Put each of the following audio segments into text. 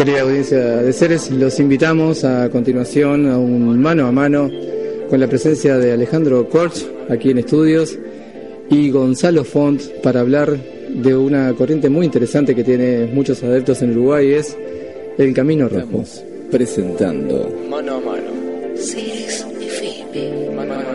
Querida audiencia de Ceres, los invitamos a continuación a un mano a mano con la presencia de Alejandro Korch aquí en estudios y Gonzalo Font para hablar de una corriente muy interesante que tiene muchos adeptos en Uruguay, es el Camino Rojo. Estamos presentando Mano a mano. Ceres FM. Mano a mano.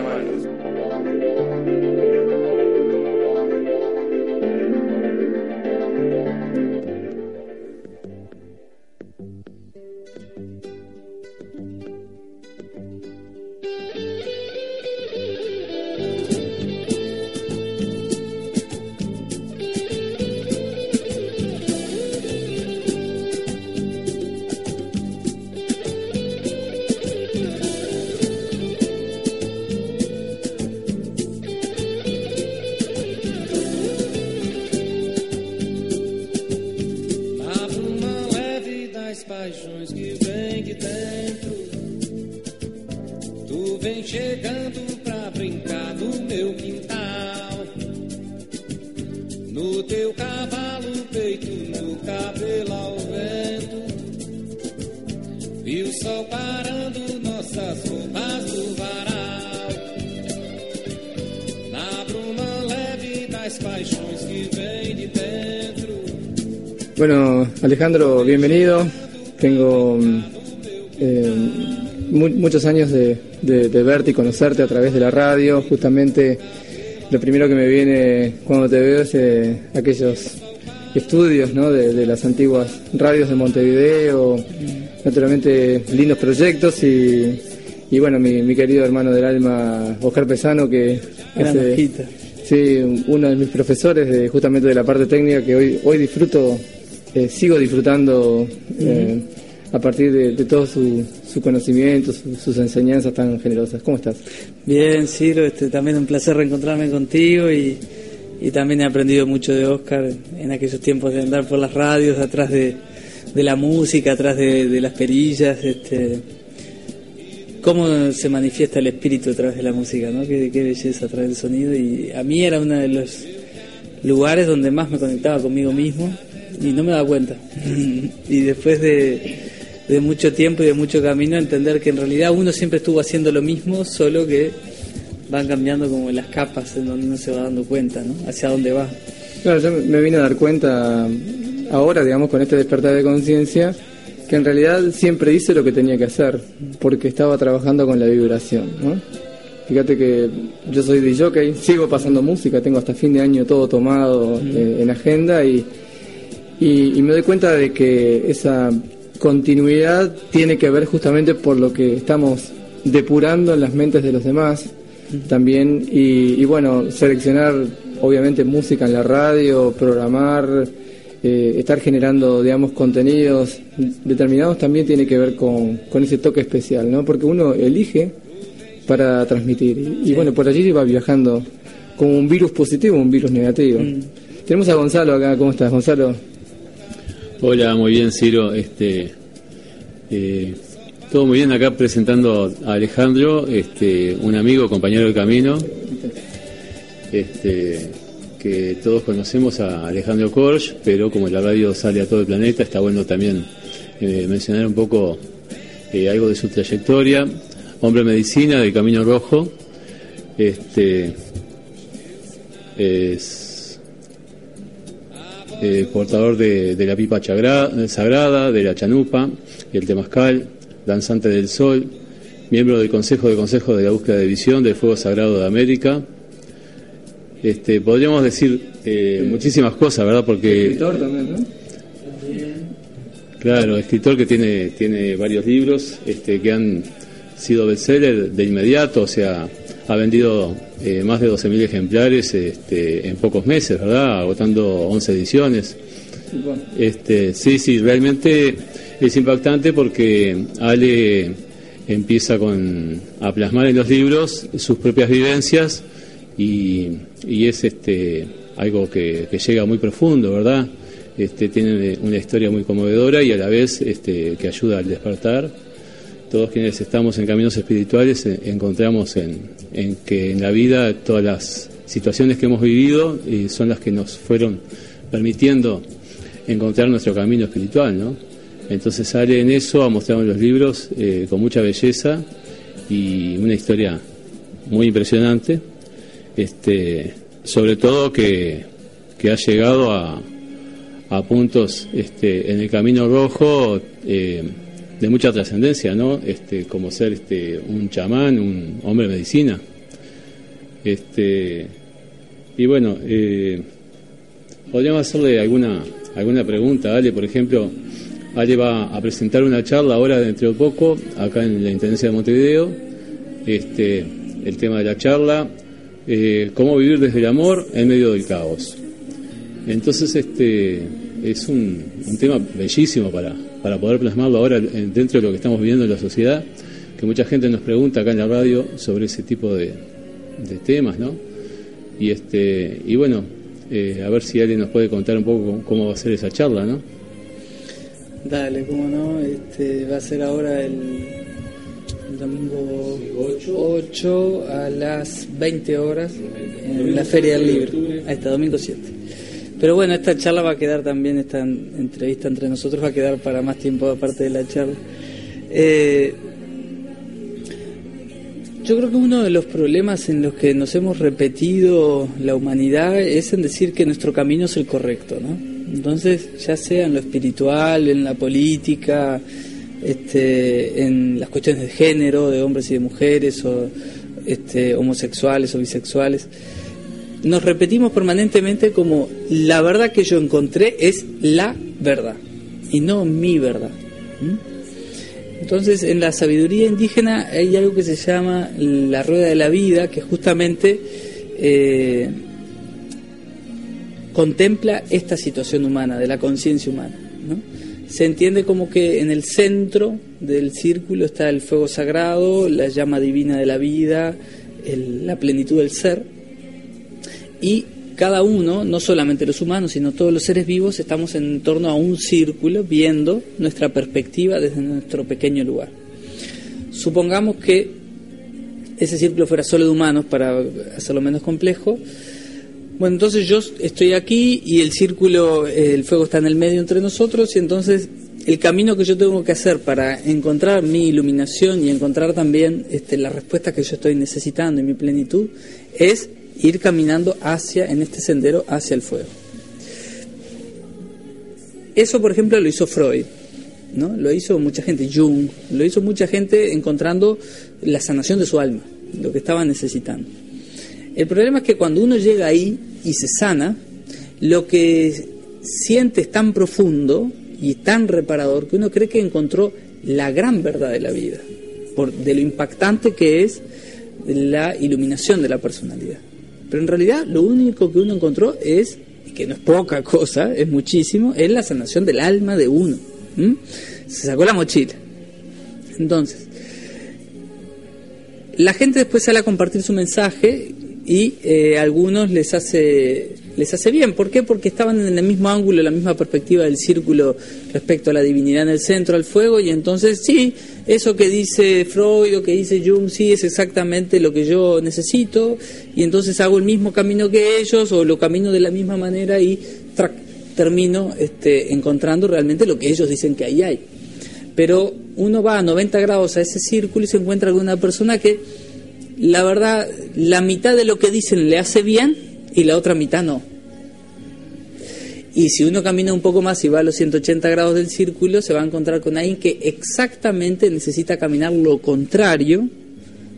Alejandro, bienvenido. Tengo mm, eh, mu- muchos años de, de- de verte y conocerte a través de la radio. Justamente lo primero que me viene cuando te veo es eh, aquellos estudios ¿no? de, de las antiguas radios de Montevideo. Naturalmente, lindos proyectos y, y bueno, mi, mi querido hermano del alma, Oscar Pesano, que Gran es, eh. Sí, uno de mis profesores de justamente de la parte técnica que hoy hoy disfruto, eh, sigo disfrutando eh, a partir de, de todo su, su conocimiento, su- sus enseñanzas tan generosas. ¿Cómo estás? Bien, Ciro, este, también un placer reencontrarme contigo y, y también he aprendido mucho de Oscar en aquellos tiempos de andar por las radios, atrás de, de la música, atrás de, de las perillas, este, cómo se manifiesta el espíritu a través de la música, ¿no? Qué, qué belleza a través del sonido y a mí era uno de los lugares donde más me conectaba conmigo mismo y no me daba cuenta. y después de, de mucho tiempo y de mucho camino entender que en realidad uno siempre estuvo haciendo lo mismo, solo que van cambiando como las capas en donde uno se va dando cuenta, ¿no? Hacia dónde va. Claro, yo me vine a dar cuenta ahora, digamos, con este despertar de conciencia, que en realidad siempre hice lo que tenía que hacer, porque estaba trabajando con la vibración, ¿no? Fíjate que yo soy DJ, sigo pasando música, tengo hasta fin de año todo tomado eh, en agenda y, y, y me doy cuenta de que esa continuidad tiene que ver justamente por lo que estamos depurando en las mentes de los demás también y, y bueno, seleccionar obviamente música en la radio, programar, eh, estar generando, digamos, contenidos determinados también tiene que ver con, con ese toque especial, ¿no? Porque uno elige para transmitir y, y bueno, por allí va viajando como un virus positivo, un virus negativo. Tenemos a Gonzalo acá, ¿cómo estás, Gonzalo? Hola, muy bien, Ciro. Este, eh, todo muy bien acá presentando a Alejandro, este, un amigo, compañero del camino, este, que todos conocemos a Alejandro Korsch, pero como la radio sale a todo el planeta, está bueno también eh, mencionar un poco eh, algo de su trayectoria. Hombre de medicina del Camino Rojo, este, es eh, portador de, de la pipa chagra- sagrada, de la chanupa, el temazcal, danzante del sol, miembro del Consejo de Consejo de la Búsqueda de Visión del Fuego Sagrado de América. Este, podríamos decir eh, muchísimas cosas, ¿verdad? Porque Escritor también, ¿no? Claro, escritor que tiene, tiene varios libros este, que han sido bestseller de inmediato, o sea, ha vendido eh, más de 12.000 ejemplares este, en pocos meses, ¿verdad? Agotando 11 ediciones. Este, sí, sí, realmente es impactante porque Ale empieza con, a plasmar en los libros sus propias vivencias y, y es este, algo que, que llega muy profundo, ¿verdad? Este, tiene una historia muy conmovedora y a la vez este, que ayuda al despertar. Todos quienes estamos en caminos espirituales eh, encontramos en, en que en la vida todas las situaciones que hemos vivido eh, son las que nos fueron permitiendo encontrar nuestro camino espiritual, ¿no? Entonces sale en eso, ha mostrado en los libros eh, con mucha belleza y una historia muy impresionante, este, sobre todo que, que ha llegado a, a puntos este, en el camino rojo eh, de mucha trascendencia, ¿no? Este, como ser este, un chamán, un hombre de medicina. Este, y bueno, eh, podríamos hacerle alguna, alguna pregunta Ale, por ejemplo, Ale va a presentar una charla ahora dentro de poco, acá en la Intendencia de Montevideo, este, el tema de la charla, eh, cómo vivir desde el amor en medio del caos. Entonces, este es un, un tema bellísimo para, para poder plasmarlo ahora en- dentro de lo que estamos viviendo en la sociedad, que mucha gente nos pregunta acá en la radio sobre ese tipo de, temas, ¿no? Y este y bueno, eh, a ver si alguien nos puede contar un poco cómo, va a ser esa charla, ¿no? Dale, cómo no. Este, va a ser ahora el, domingo 8 a las 20 horas en la Feria del Libro. Está, domingo 7. Pero bueno, esta charla va a quedar también, esta entrevista entre nosotros va a quedar para más tiempo aparte de la charla. Eh, yo creo que uno de los problemas en los que nos hemos repetido la humanidad es en decir que nuestro camino es el correcto, ¿no? Entonces, ya sea en lo espiritual, en la política, este, en las cuestiones de género, de hombres y de mujeres, o este, homosexuales o bisexuales, nos repetimos permanentemente como la verdad que yo encontré es la verdad y no mi verdad. Entonces, en la sabiduría indígena hay algo que se llama la rueda de la vida, que justamente eh, contempla esta situación humana, de la conciencia humana. ¿no? Se entiende como que en el centro del círculo está el fuego sagrado, la llama divina de la vida, la plenitud del ser, y cada uno, no solamente los humanos, sino todos los seres vivos, estamos en torno a un círculo viendo nuestra perspectiva desde nuestro pequeño lugar. Supongamos que ese círculo fuera solo de humanos para hacerlo menos complejo. Bueno, entonces yo estoy aquí y el círculo, eh, el fuego está en el medio entre nosotros y entonces el camino que yo tengo que hacer para encontrar mi iluminación y encontrar también este, las respuestas que yo estoy necesitando y mi plenitud es ir caminando hacia, en este sendero, hacia el fuego. Eso, por ejemplo, lo hizo Freud, ¿no? Lo hizo mucha gente, Jung, lo hizo mucha gente encontrando la sanación de su alma, lo que estaba necesitando. El problema es que cuando uno llega ahí y se sana, lo que siente es tan profundo y tan reparador que uno cree que encontró la gran verdad de la vida, por, de lo impactante que es la iluminación de la personalidad. Pero en realidad lo único que uno encontró es, y que no es poca cosa, es muchísimo, es la sanación del alma de uno. ¿m? Se sacó la mochila. Entonces, la gente después sale a compartir su mensaje y eh, a algunos les hace les hace bien. ¿Por qué? Porque estaban en el mismo ángulo, la misma perspectiva del círculo respecto a la divinidad en el centro, al fuego, y entonces sí, eso que dice Freud o que dice Jung, sí, es exactamente lo que yo necesito, y entonces hago el mismo camino que ellos, o lo camino de la misma manera y termino este, encontrando realmente lo que ellos dicen que ahí hay. Pero uno va a 90 grados a ese círculo y se encuentra con una persona que, la verdad, la mitad de lo que dicen le hace bien y la otra mitad no. Y si uno camina un poco más y va a los 180 grados del círculo, se va a encontrar con alguien que exactamente necesita caminar lo contrario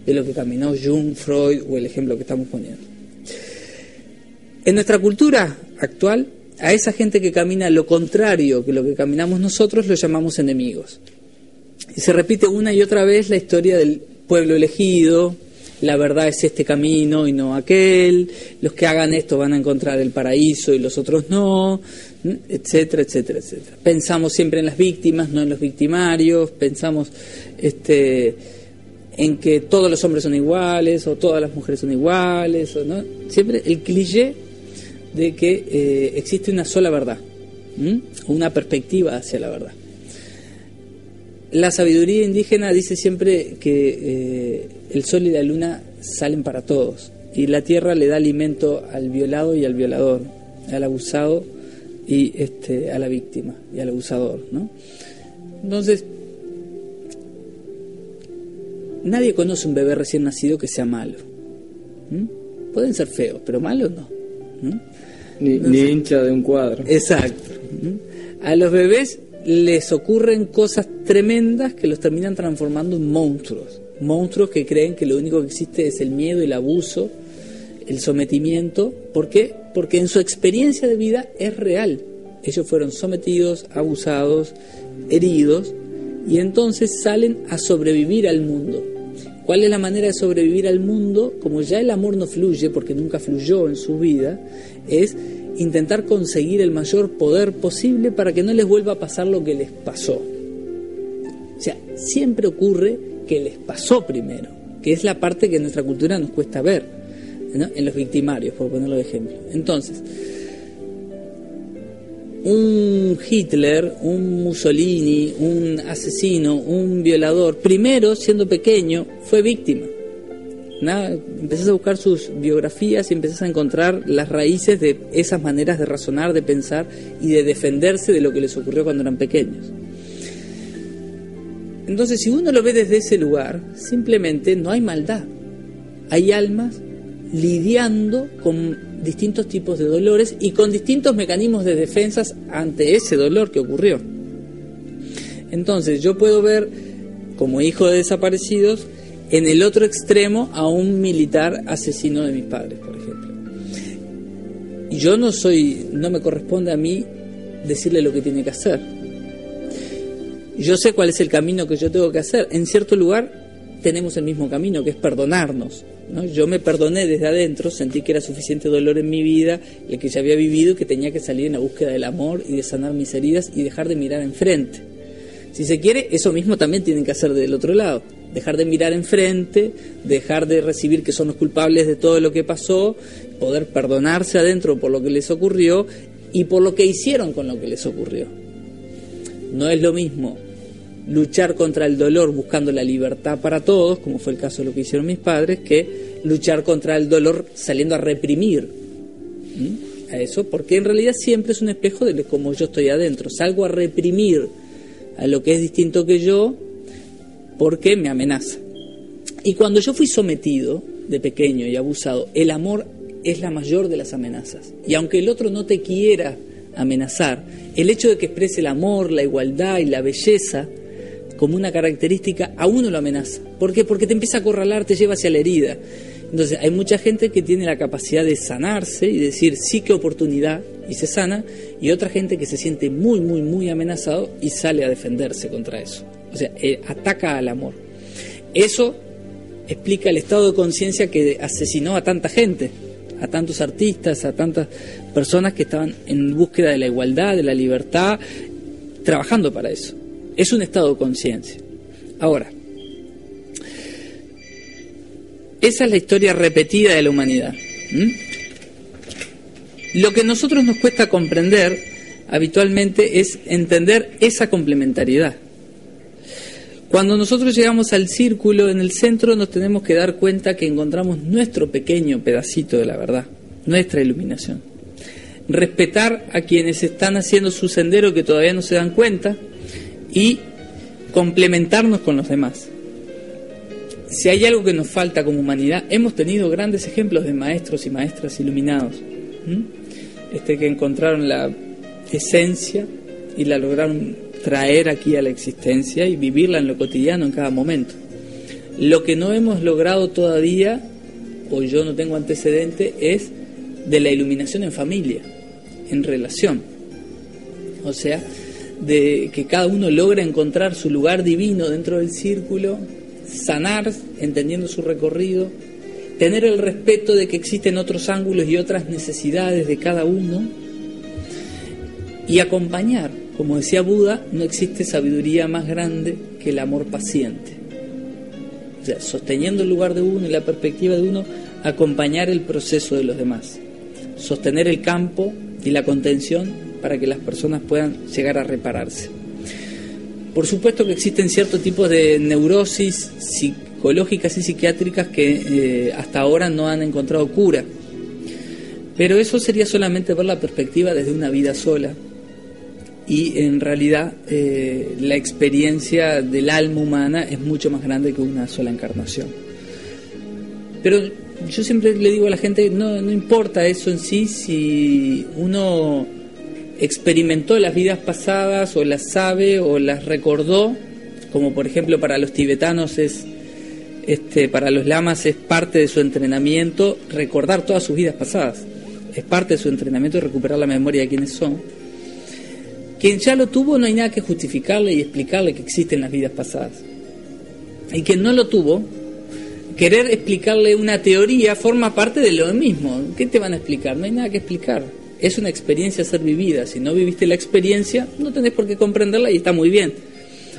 de lo que caminó Jung, Freud o el ejemplo que estamos poniendo. En nuestra cultura actual, a esa gente que camina lo contrario que lo que caminamos nosotros, lo llamamos enemigos. Y se repite una y otra vez la historia del pueblo elegido, la verdad es este camino y no aquel, los que hagan esto van a encontrar el paraíso y los otros no, etcétera, etcétera, etcétera. Pensamos siempre en las víctimas, no en los victimarios, pensamos este, en que todos los hombres son iguales o todas las mujeres son iguales, o no, siempre el cliché de que eh, existe una sola verdad, una perspectiva hacia la verdad. La sabiduría indígena dice siempre que eh, el sol y la luna salen para todos y la tierra le da alimento al violado y al violador, al abusado y este, a la víctima y al abusador. ¿no? Entonces, nadie conoce un bebé recién nacido que sea malo. Pueden ser feos, pero malos no. Ni, ni hincha de un cuadro. Exacto. A los bebés les ocurren cosas tremendas que los terminan transformando en monstruos. Monstruos que creen que lo único que existe es el miedo, el abuso, el sometimiento. ¿Por qué? Porque en su experiencia de vida es real. Ellos fueron sometidos, abusados, heridos, y entonces salen a sobrevivir al mundo. ¿Cuál es la manera de sobrevivir al mundo? Como ya el amor no fluye, porque nunca fluyó en su vida, es intentar conseguir el mayor poder posible para que no les vuelva a pasar lo que les pasó. O sea, siempre ocurre que les pasó primero, que es la parte que nuestra cultura nos cuesta ver, en los victimarios, por ponerlo de ejemplo. Entonces, un Hitler, un Mussolini, un asesino, un violador, primero, siendo pequeño, fue víctima Nada, empezás a buscar sus biografías y empezás a encontrar las raíces de esas maneras de razonar, de pensar y de defenderse de lo que les ocurrió cuando eran pequeños. Entonces, si uno lo ve desde ese lugar, simplemente no hay maldad. Hay almas lidiando con distintos tipos de dolores y con distintos mecanismos de defensas ante ese dolor que ocurrió. Entonces, yo puedo ver como hijo de desaparecidos en el otro extremo a un militar asesino de mis padres, por ejemplo. Yo no soy, no me corresponde a mí decirle lo que tiene que hacer. Yo sé cuál es el camino que yo tengo que hacer. En cierto lugar tenemos el mismo camino, que es perdonarnos. ¿no? Yo me perdoné desde adentro, sentí que era suficiente dolor en mi vida, el que ya había vivido, que tenía que salir en la búsqueda del amor y de sanar mis heridas y dejar de mirar enfrente. Si se quiere, eso mismo también tienen que hacer del otro lado dejar de mirar enfrente, dejar de recibir que son los culpables de todo lo que pasó, poder perdonarse adentro por lo que les ocurrió y por lo que hicieron con lo que les ocurrió. No es lo mismo luchar contra el dolor buscando la libertad para todos, como fue el caso de lo que hicieron mis padres, que luchar contra el dolor saliendo a reprimir a eso, porque en realidad siempre es un espejo de cómo yo estoy adentro. Salgo a reprimir a lo que es distinto que yo porque me amenaza. Y cuando yo fui sometido de pequeño y abusado, el amor es la mayor de las amenazas. Y aunque el otro no te quiera amenazar, el hecho de que exprese el amor, la igualdad y la belleza como una característica, a uno lo amenaza. ¿Por qué? Porque te empieza a acorralar, te lleva hacia la herida. Entonces, hay mucha gente que tiene la capacidad de sanarse y decir, sí, qué oportunidad, y se sana, y otra gente que se siente muy, muy, muy amenazado y sale a defenderse contra eso. O sea, eh, ataca al amor. Eso explica el estado de conciencia que asesinó a tanta gente, a tantos artistas, a tantas personas que estaban en búsqueda de la igualdad, de la libertad, trabajando para eso. Es un estado de conciencia. Ahora, esa es la historia repetida de la humanidad. Lo que a nosotros nos cuesta comprender habitualmente es entender esa complementariedad. Cuando nosotros llegamos al círculo en el centro nos tenemos que dar cuenta que encontramos nuestro pequeño pedacito de la verdad, nuestra iluminación. Respetar a quienes están haciendo su sendero que todavía no se dan cuenta y complementarnos con los demás. Si hay algo que nos falta como humanidad, hemos tenido grandes ejemplos de maestros y maestras iluminados. Este que encontraron la esencia y la lograron traer aquí a la existencia y vivirla en lo cotidiano en cada momento. Lo que no hemos logrado todavía, o yo no tengo antecedente, es de la iluminación en familia, en relación. O sea, de que cada uno logra encontrar su lugar divino dentro del círculo, sanar, entendiendo su recorrido, tener el respeto de que existen otros ángulos y otras necesidades de cada uno, y acompañar. Como decía Buda, no existe sabiduría más grande que el amor paciente. O sea, sosteniendo el lugar de uno y la perspectiva de uno, acompañar el proceso de los demás. Sostener el campo y la contención para que las personas puedan llegar a repararse. Por supuesto que existen ciertos tipos de neurosis psicológicas y psiquiátricas que eh, hasta ahora no han encontrado cura. Pero eso sería solamente ver la perspectiva desde una vida sola. Y en realidad eh, la experiencia del alma humana es mucho más grande que una sola encarnación. Pero yo siempre le digo a la gente, no, no importa eso en sí, si uno experimentó las vidas pasadas o las sabe o las recordó, como por ejemplo para los tibetanos es, este, para los lamas es parte de su entrenamiento recordar todas sus vidas pasadas, es parte de su entrenamiento recuperar la memoria de quienes son. Quien ya lo tuvo no hay nada que justificarle y explicarle que existen las vidas pasadas. Y quien no lo tuvo, querer explicarle una teoría forma parte de lo mismo. ¿Qué te van a explicar? No hay nada que explicar es una experiencia ser vivida. Si no viviste la experiencia, no tenés por qué comprenderla y está muy bien.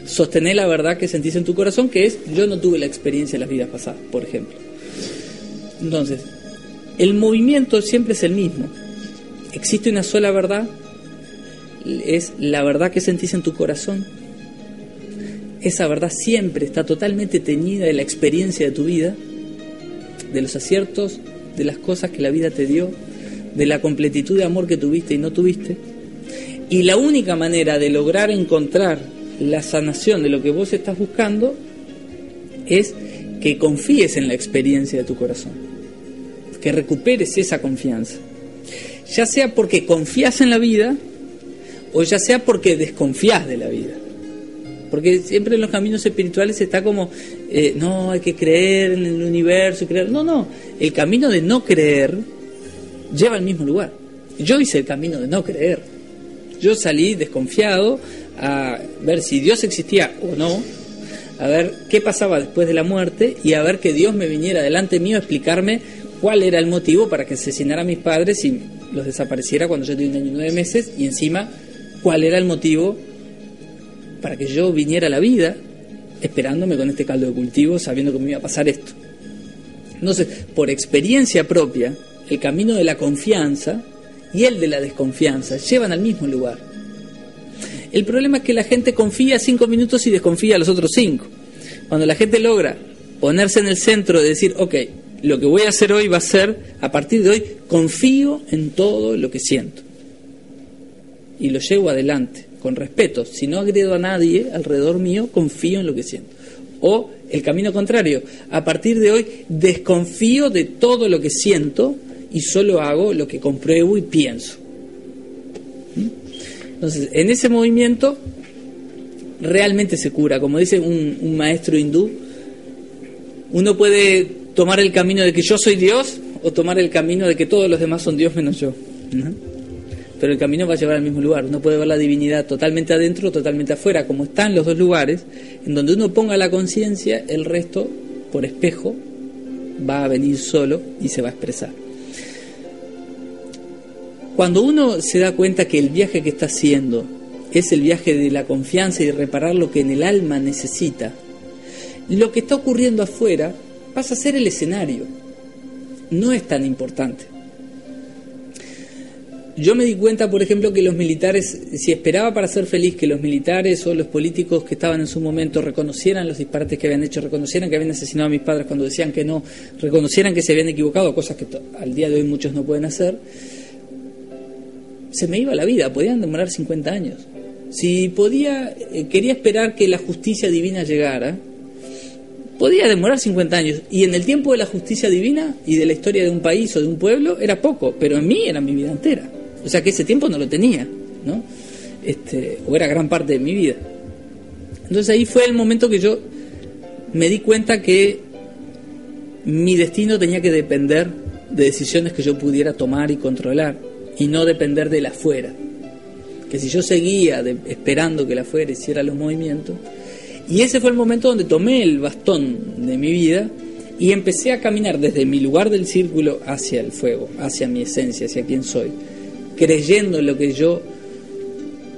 Sostener la verdad que sentís en tu corazón, que es yo no tuve la experiencia de las vidas pasadas, por ejemplo. Entonces, el movimiento siempre es el mismo. Existe una sola verdad, es la verdad que sentís en tu corazón. Esa verdad siempre está totalmente teñida de la experiencia de tu vida, de los aciertos, de las cosas que la vida te dio, de la completitud de amor que tuviste y no tuviste. Y la única manera de lograr encontrar la sanación de lo que vos estás buscando es que confíes en la experiencia de tu corazón, que recuperes esa confianza, ya sea porque confías en la vida o ya sea porque desconfías de la vida. Porque siempre en los caminos espirituales está como, eh, no, hay que creer en el universo, creer. No, no, el camino de no creer lleva al mismo lugar. Yo hice el camino de no creer. Yo salí desconfiado a ver si Dios existía o no, a ver qué pasaba después de la muerte y a ver que Dios me viniera delante mío a explicarme cuál era el motivo para que asesinara a mis padres y los desapareciera cuando yo tenía un año y nueve meses y encima cuál era el motivo para que yo viniera a la vida esperándome con este caldo de cultivo sabiendo que me iba a pasar esto. Entonces, por experiencia propia, el camino de la confianza y el de la desconfianza llevan al mismo lugar. El problema es que la gente confía cinco minutos y desconfía a los otros cinco. Cuando la gente logra ponerse en el centro de decir, ok, lo que voy a hacer hoy va a ser, a partir de hoy, confío en todo lo que siento. Y lo llevo adelante, con respeto. Si no agredo a nadie alrededor mío, confío en lo que siento. O el camino contrario, a partir de hoy desconfío de todo lo que siento y solo hago lo que compruebo y pienso. ¿Mm? Entonces, en ese movimiento realmente se cura. Como dice un, maestro hindú, uno puede tomar el camino de que yo soy Dios o tomar el camino de que todos los demás son Dios menos yo. Pero el camino va a llevar al mismo lugar. Uno puede ver la divinidad totalmente adentro o totalmente afuera, como están los dos lugares, en donde uno ponga la conciencia, el resto, por espejo, va a venir solo y se va a expresar. Cuando uno se da cuenta que el viaje que está haciendo es el viaje de la confianza y de reparar lo que en el alma necesita, lo que está ocurriendo afuera pasa a ser el escenario. No es tan importante. Yo me di cuenta, por ejemplo, que los militares, si esperaba para ser feliz que los militares o los políticos que estaban en su momento reconocieran los disparates que habían hecho, reconocieran que habían asesinado a mis padres cuando decían que no, reconocieran que se habían equivocado, cosas que al día de hoy muchos no pueden hacer, se me iba la vida, podían demorar 50 años. Si podía, eh, quería esperar que la justicia divina llegara, podía demorar 50 años. Y en el tiempo de la justicia divina y de la historia de un país o de un pueblo era poco, pero en mí era mi vida entera. O sea que ese tiempo no lo tenía. ¿no? Este, o era gran parte de mi vida. Entonces ahí fue el momento que yo me di cuenta que mi destino tenía que depender de decisiones que yo pudiera tomar y controlar y no depender de la afuera. Que si yo seguía de- esperando que la afuera hiciera los movimientos, y ese fue el momento donde tomé el bastón de mi vida y empecé a caminar desde mi lugar del círculo hacia el fuego, hacia mi esencia, hacia quién soy, creyendo en lo que yo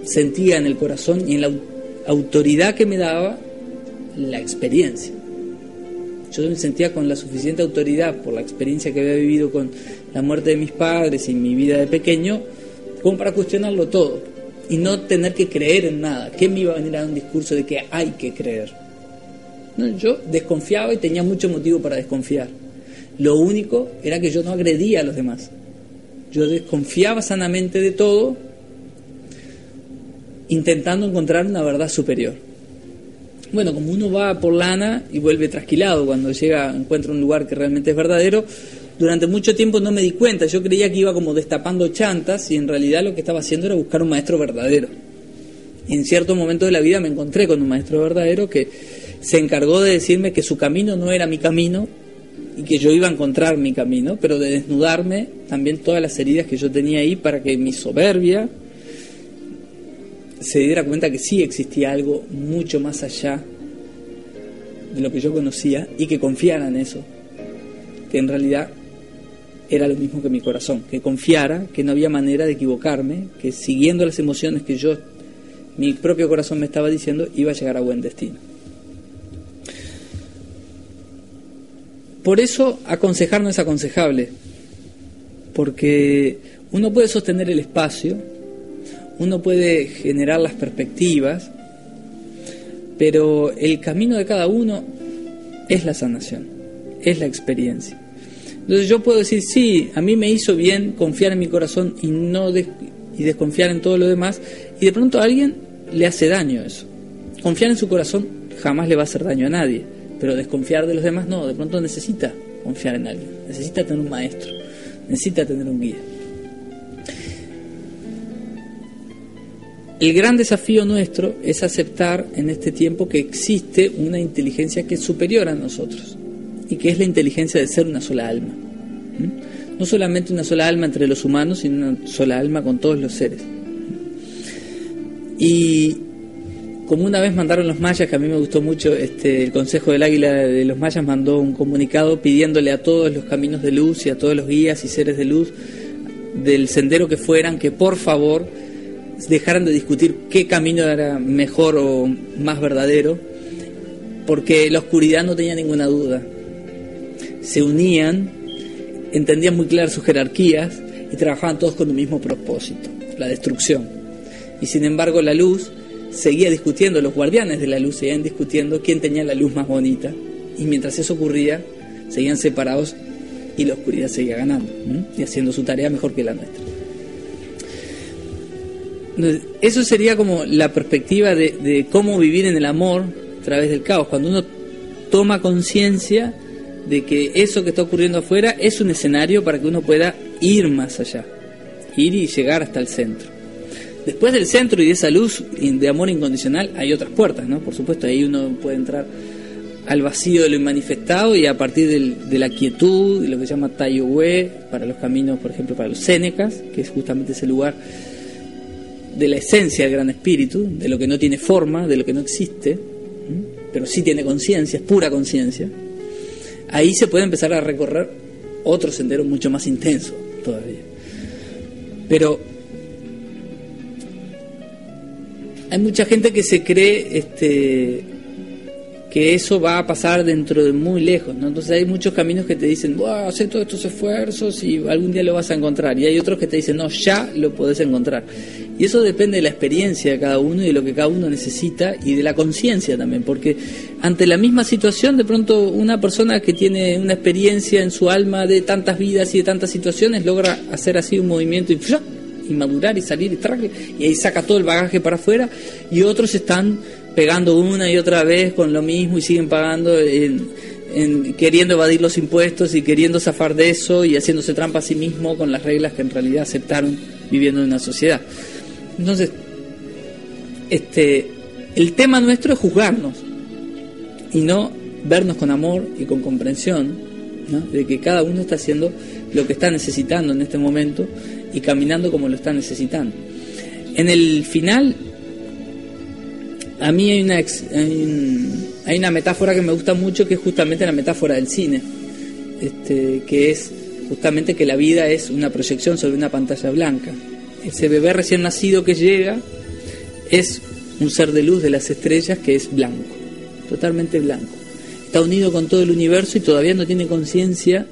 sentía en el corazón y en la au- autoridad que me daba la experiencia. Yo me sentía con la suficiente autoridad por la experiencia que había vivido con la muerte de mis padres y mi vida de pequeño, como para cuestionarlo todo y no tener que creer en nada. ¿Qué me iba a venir a dar un discurso de que hay que creer? No, yo desconfiaba y tenía mucho motivo para desconfiar. Lo único era que yo no agredía a los demás. Yo desconfiaba sanamente de todo, intentando encontrar una verdad superior. Bueno, como uno va por lana y vuelve trasquilado cuando llega, encuentra un lugar que realmente es verdadero, durante mucho tiempo no me di cuenta. Yo creía que iba como destapando chantas y en realidad lo que estaba haciendo era buscar un maestro verdadero. En cierto momento de la vida me encontré con un maestro verdadero que se encargó de decirme que su camino no era mi camino y que yo iba a encontrar mi camino, pero de desnudarme también todas las heridas que yo tenía ahí para que mi soberbia se diera cuenta que sí existía algo mucho más allá de lo que yo conocía y que confiara en eso, que en realidad era lo mismo que mi corazón, que confiara que no había manera de equivocarme, que siguiendo las emociones que yo, mi propio corazón me estaba diciendo, iba a llegar a buen destino. Por eso aconsejar no es aconsejable, porque uno puede sostener el espacio, uno puede generar las perspectivas, pero el camino de cada uno es la sanación, es la experiencia. Entonces yo puedo decir, sí, a mí me hizo bien confiar en mi corazón y no y desconfiar en todo lo demás, y de pronto a alguien le hace daño eso. Confiar en su corazón jamás le va a hacer daño a nadie, pero desconfiar de los demás no, de pronto necesita confiar en alguien, necesita tener un maestro, necesita tener un guía. El gran desafío nuestro es aceptar en este tiempo que existe una inteligencia que es superior a nosotros y que es la inteligencia de ser una sola alma. No solamente una sola alma entre los humanos, sino una sola alma con todos los seres. Y como una vez mandaron los mayas, que a mí me gustó mucho, este, el Consejo del Águila de los Mayas mandó un comunicado pidiéndole a todos los caminos de luz y a todos los guías y seres de luz del sendero que fueran que por favor dejaran de discutir qué camino era mejor o más verdadero, porque la oscuridad no tenía ninguna duda. Se unían, entendían muy claras sus jerarquías y trabajaban todos con un mismo propósito, la destrucción. Y sin embargo la luz seguía discutiendo, los guardianes de la luz seguían discutiendo quién tenía la luz más bonita. Y mientras eso ocurría, seguían separados y la oscuridad seguía ganando y haciendo su tarea mejor que la nuestra. Eso sería como la perspectiva de cómo vivir en el amor a través del caos. Cuando uno toma conciencia de que eso que está ocurriendo afuera es un escenario para que uno pueda ir más allá, ir y llegar hasta el centro. Después del centro y de esa luz de amor incondicional hay otras puertas, ¿no? Por supuesto, ahí uno puede entrar al vacío de lo manifestado y a partir de la quietud, de lo que se llama Taiyue, para los caminos, por ejemplo, para los Sénecas, que es justamente ese lugar de la esencia del gran espíritu, de lo que no tiene forma, de lo que no existe, pero sí tiene conciencia, es pura conciencia. Ahí se puede empezar a recorrer otro sendero mucho más intenso todavía. Pero hay mucha gente que se cree este que eso va a pasar dentro de muy lejos, ¿no? Entonces hay muchos caminos que te dicen, wow, haz todos estos esfuerzos y algún día lo vas a encontrar. Y hay otros que te dicen, no, ya lo podés encontrar. Y eso depende de la experiencia de cada uno y de lo que cada uno necesita y de la conciencia también, porque ante la misma situación, de pronto una persona que tiene una experiencia en su alma de tantas vidas y de tantas situaciones logra hacer así un movimiento y y madurar y salir y traje y ahí saca todo el bagaje para afuera y otros están pegando una y otra vez con lo mismo y siguen pagando en, en- queriendo evadir los impuestos y queriendo zafar de eso y haciéndose trampa a sí mismo con las reglas que en realidad aceptaron viviendo en una sociedad. Entonces, este, el tema nuestro es juzgarnos y no vernos con amor y con comprensión, de que cada uno está haciendo lo que está necesitando en este momento y caminando como lo está necesitando. En el final, a mí hay una, una metáfora que me gusta mucho, que es justamente la metáfora del cine, este, que es justamente que la vida es una proyección sobre una pantalla blanca. Ese bebé recién nacido que llega es un ser de luz de las estrellas que es blanco, totalmente blanco. Está unido con todo el universo y todavía no tiene conciencia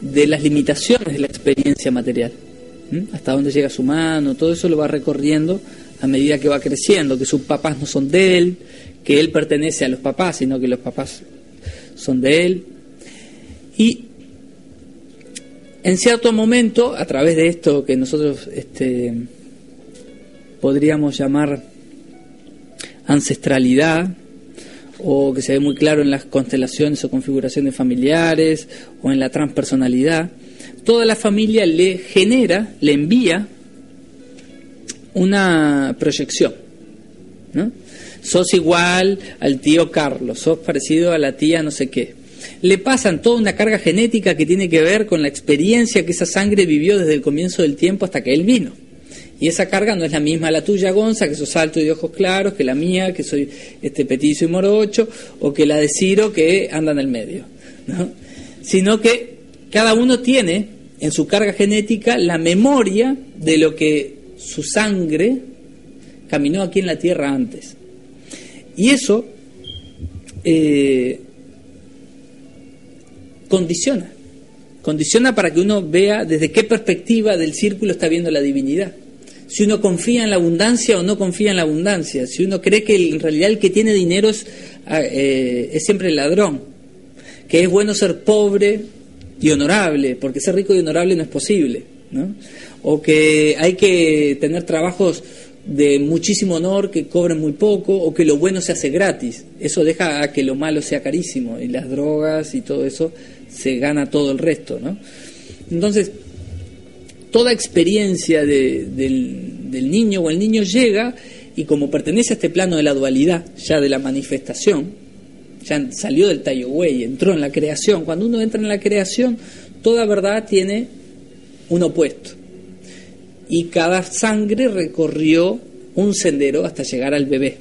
de las limitaciones de la experiencia material. Hasta dónde llega su mano, todo eso lo va recorriendo a medida que va creciendo, que sus papás no son de él, que él pertenece a los papás, sino que los papás son de él. Y en cierto momento, a través de esto que nosotros este, podríamos llamar ancestralidad, o que se ve muy claro en las constelaciones o configuraciones familiares, o en la transpersonalidad, toda la familia le genera, le envía una proyección. ¿no? Sos igual al tío Carlos, sos parecido a la tía no sé qué. Le pasan toda una carga genética que tiene que ver con la experiencia que esa sangre vivió desde el comienzo del tiempo hasta que él vino. Y esa carga no es la misma la tuya, Gonza, que sos alto y de ojos claros, que la mía, que soy este petizo y morocho, o que la de Ciro, que anda en el medio. ¿no? Sino que cada uno tiene en su carga genética la memoria de lo que su sangre caminó aquí en la tierra antes. Y eso eh, condiciona, condiciona para que uno vea desde qué perspectiva del círculo está viendo la divinidad. Si uno confía en la abundancia o no confía en la abundancia, si uno cree que en realidad el que tiene dinero es, eh, es siempre el ladrón, que es bueno ser pobre y honorable, porque ser rico y honorable no es posible, ¿no? O que hay que tener trabajos de muchísimo honor que cobren muy poco o que lo bueno se hace gratis. Eso deja a que lo malo sea carísimo y las drogas y todo eso se gana todo el resto, ¿no? Entonces, toda experiencia de- del, niño o el niño llega y como pertenece a este plano de la dualidad, ya de la manifestación, ya salió del Tayo Wei, entró en la creación. Cuando uno entra en la creación, toda verdad tiene un opuesto. Y cada sangre recorrió un sendero hasta llegar al bebé.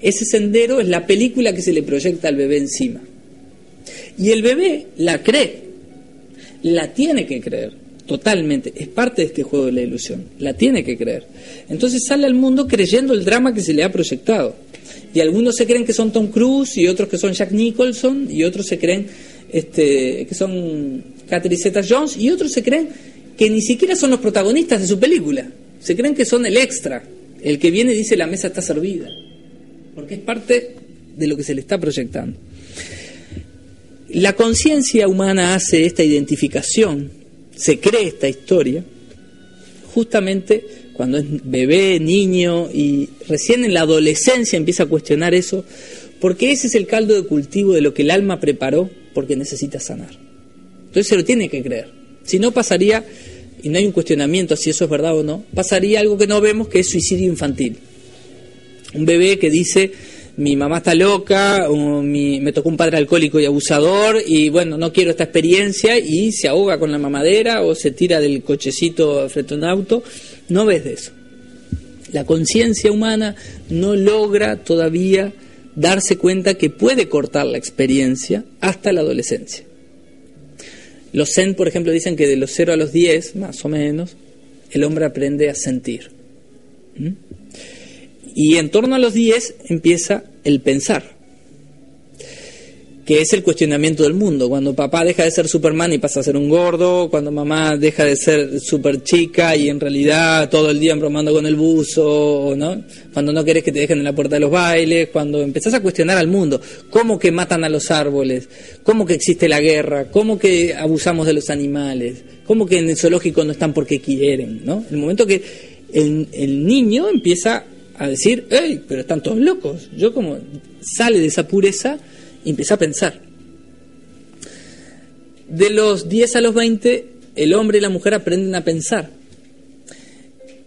Ese sendero es la película que se le proyecta al bebé encima. Y el bebé la cree, la tiene que creer, totalmente. Es parte de este juego de la ilusión, la tiene que creer. Entonces sale al mundo creyendo el drama que se le ha proyectado. Y algunos se creen que son Tom Cruise, y otros que son Jack Nicholson, y otros se creen este, que son Catherine Zeta Jones, y otros se creen que ni siquiera son los protagonistas de su película. Se creen que son el extra, el que viene y dice la mesa está servida. Porque es parte de lo que se le está proyectando. La conciencia humana hace esta identificación, se cree esta historia, justamente cuando es bebé, niño y recién en la adolescencia empieza a cuestionar eso, porque ese es el caldo de cultivo de lo que el alma preparó porque necesita sanar. Entonces se lo tiene que creer. Si no pasaría, y no hay un cuestionamiento si eso es verdad o no, pasaría algo que no vemos que es suicidio infantil. Un bebé que dice, mi mamá está loca, o mi- me tocó un padre alcohólico y abusador, y bueno, no quiero esta experiencia, y se ahoga con la mamadera o se tira del cochecito frente a un auto. No ves de eso. La conciencia humana no logra todavía darse cuenta que puede cortar la experiencia hasta la adolescencia. Los Zen, por ejemplo, dicen que de los 0 a los 10, más o menos, el hombre aprende a sentir. ¿Mm? Y en torno a los 10 empieza el pensar, que es el cuestionamiento del mundo. Cuando papá deja de ser Superman y pasa a ser un gordo, cuando mamá deja de ser super chica y en realidad todo el día bromando con el buzo, ¿no? Cuando no querés que te dejen en la puerta de los bailes, cuando empezás a cuestionar al mundo, cómo que matan a los árboles, cómo que existe la guerra, cómo que abusamos de los animales, cómo que en el zoológico no están porque quieren, ¿no? El momento que el, el niño empieza a decir, hey, pero están todos locos. Yo como sale de esa pureza empieza a pensar. De los 10 a los 20, el hombre y la mujer aprenden a pensar.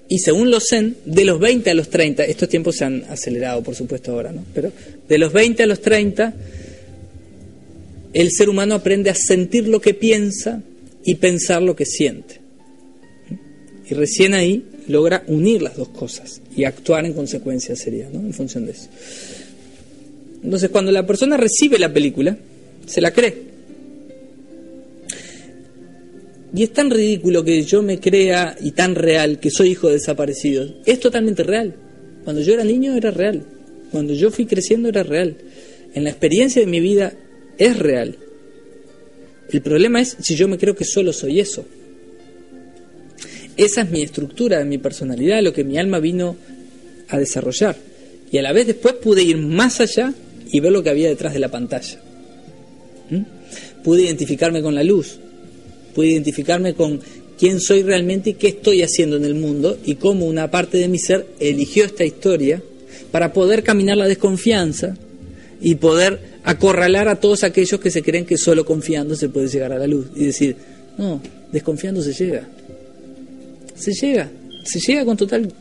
Y según los Zen, de los 20 a los 30, estos tiempos se han acelerado, por supuesto, ahora, ¿no? Pero de los 20 a los 30, el ser humano aprende a sentir lo que piensa y pensar lo que siente. Y recién ahí logra unir las dos cosas y actuar en consecuencia sería, ¿no? En función de eso. Entonces, cuando la persona recibe la película, se la cree. Y es tan ridículo que yo me crea y tan real que soy hijo de desaparecidos. Es totalmente real. Cuando yo era niño era real. Cuando yo fui creciendo era real. En la experiencia de mi vida es real. El problema es si yo me creo que solo soy eso. Esa es mi estructura mi personalidad, lo que mi alma vino a desarrollar. Y a la vez después pude ir más allá y ver lo que había detrás de la pantalla. ¿Mm? Pude identificarme con la luz, pude identificarme con quién soy realmente y qué estoy haciendo en el mundo y cómo una parte de mi ser eligió esta historia para poder caminar la desconfianza y poder acorralar a todos aquellos que se creen que solo confiando se puede llegar a la luz y decir, no, desconfiando se llega. Se llega, se llega con total...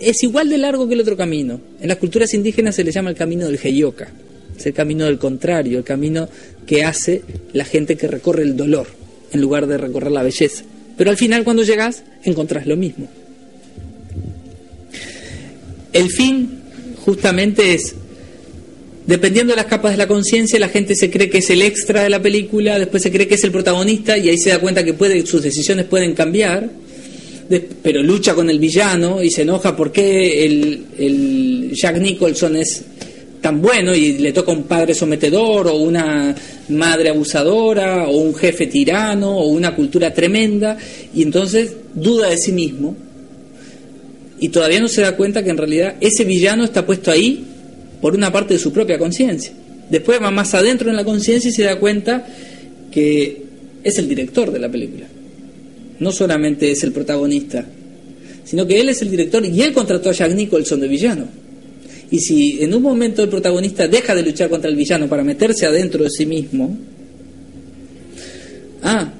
es igual de largo que el otro camino. En las culturas indígenas se le llama el camino del Heyoka. Es el camino del contrario, el camino que hace la gente que recorre el dolor en lugar de recorrer la belleza. Pero al final cuando llegas encontrás lo mismo. El fin justamente es, dependiendo de las capas de la conciencia, la gente se cree que es el extra de la película, después se cree que es el protagonista y ahí se da cuenta que puede, sus decisiones pueden cambiar, pero lucha con el villano y se enoja porque el, Jack Nicholson es tan bueno y le toca un padre sometedor o una madre abusadora o un jefe tirano o una cultura tremenda y entonces duda de sí mismo y todavía no se da cuenta que en realidad ese villano está puesto ahí por una parte de su propia conciencia. Después va más adentro en la conciencia y se da cuenta que es el director de la película. No solamente es el protagonista, sino que él es el director y él contrató a Jack Nicholson de villano. Y si en un momento el protagonista deja de luchar contra el villano para meterse adentro de sí mismo, ah,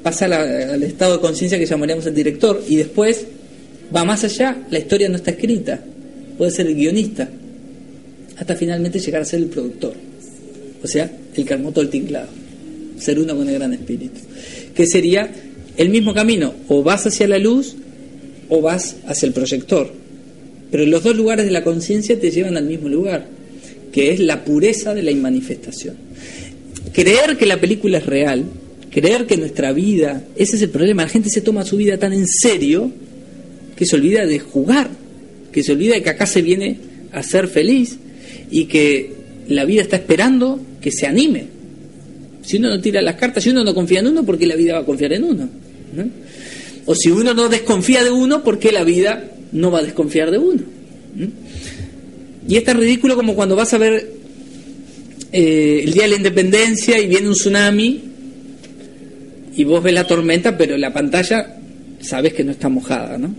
pasa al estado de conciencia que llamaríamos el director y después va más allá, la historia no está escrita, puede ser el guionista, hasta finalmente llegar a ser el productor, o sea, el que armó todo el tinglado, ser uno con el gran espíritu, que sería el mismo camino, o vas hacia la luz o vas hacia el proyector pero los dos lugares de la conciencia te llevan al mismo lugar, que es la pureza de la inmanifestación. Creer que la película es real, creer que nuestra vida, ese es el problema, la gente se toma su vida tan en serio que se olvida de jugar, que se olvida de que acá se viene a ser feliz y que la vida está esperando que se anime. Si uno no tira las cartas, si uno no confía en uno, ¿por qué la vida va a confiar en uno? O si uno no desconfía de uno, ¿por qué la vida no va a desconfiar de uno. Y es tan ridículo como cuando vas a ver eh, el día de la independencia y viene un tsunami y vos ves la tormenta, pero la pantalla sabes que no está mojada, ¿no?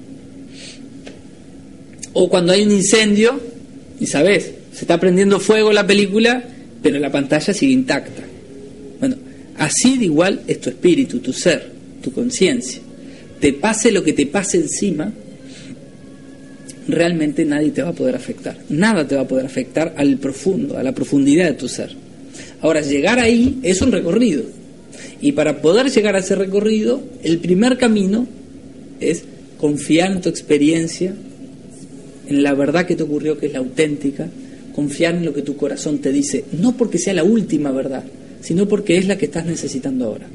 O cuando hay un incendio y sabes, se está prendiendo fuego la película, pero la pantalla sigue intacta. Bueno, así de igual es tu espíritu, tu ser, tu conciencia. Te pase lo que te pase encima, realmente nadie te va a poder afectar. Nada te va a poder afectar al profundo, a la profundidad de tu ser. Ahora, llegar ahí es un recorrido. Y para poder llegar a ese recorrido, el primer camino es confiar en tu experiencia, en la verdad que te ocurrió, que es la auténtica, confiar en lo que tu corazón te dice, no porque sea la última verdad, sino porque es la que estás necesitando ahora.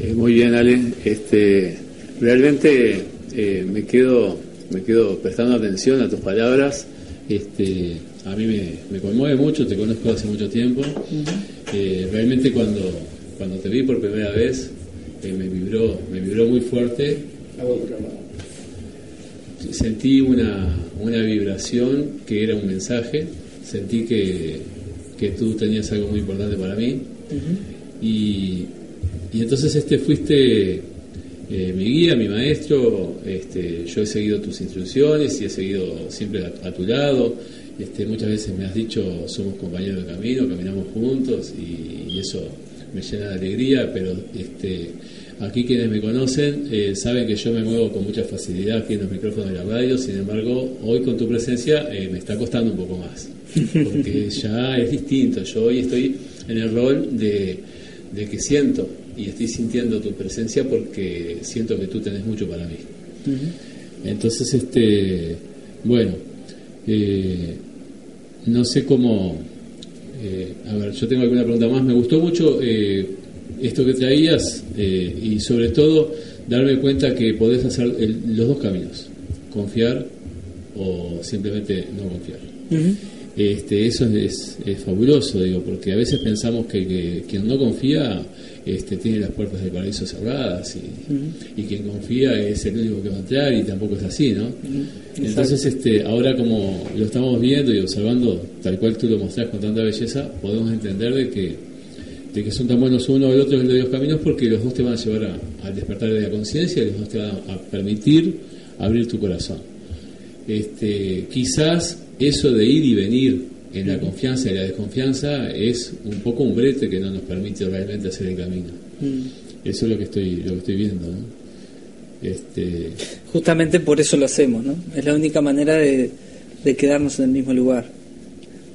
Eh, muy bien, Ale. Este, realmente eh, me quedo me quedo prestando atención a tus palabras. Este, a mí me, conmueve mucho, te conozco hace mucho tiempo. Eh, realmente cuando, cuando te vi por primera vez me vibró me vibró muy fuerte. Sentí una, una vibración que era un mensaje, sentí que, que tú tenías algo muy importante para mí. y, y entonces este fuiste eh, mi guía, mi maestro, este, yo he seguido tus instrucciones y he seguido siempre a, tu lado. Este, muchas veces me has dicho, somos compañeros de camino, caminamos juntos y, eso me llena de alegría, pero este, Aquí quienes me conocen eh, saben que yo me muevo con mucha facilidad aquí en los micrófonos de la radio, sin embargo, hoy con tu presencia eh, me está costando un poco más, porque ya es distinto. Yo hoy estoy en el rol de, de que siento y estoy sintiendo tu presencia porque siento que tú tenés mucho para mí. Entonces, este, bueno, eh, no sé cómo. eh, a ver, yo tengo alguna pregunta más. Me gustó mucho eh, esto que traías y, sobre todo, darme cuenta que podés hacer el- los dos caminos: confiar o simplemente no confiar. Este, eso es, es fabuloso, digo, porque a veces pensamos que, que quien no confía este, tiene las puertas del paraíso cerradas y, y quien confía es el único que va a entrar y tampoco es así, ¿no? Entonces, este, ahora como lo estamos viendo y observando, tal cual tú lo mostrás con tanta belleza, podemos entender de que, de que son tan buenos uno o el otro en los caminos porque los dos te van a llevar a- al despertar de la conciencia y los dos te van a permitir abrir tu corazón. Este, quizás eso de ir y venir en la confianza y la desconfianza es un poco un brete que no nos permite realmente hacer el camino. Eso es lo que estoy, lo que estoy viendo. ¿no? Este, Justamente por eso lo hacemos, ¿no? Es la única manera de, de quedarnos en el mismo lugar.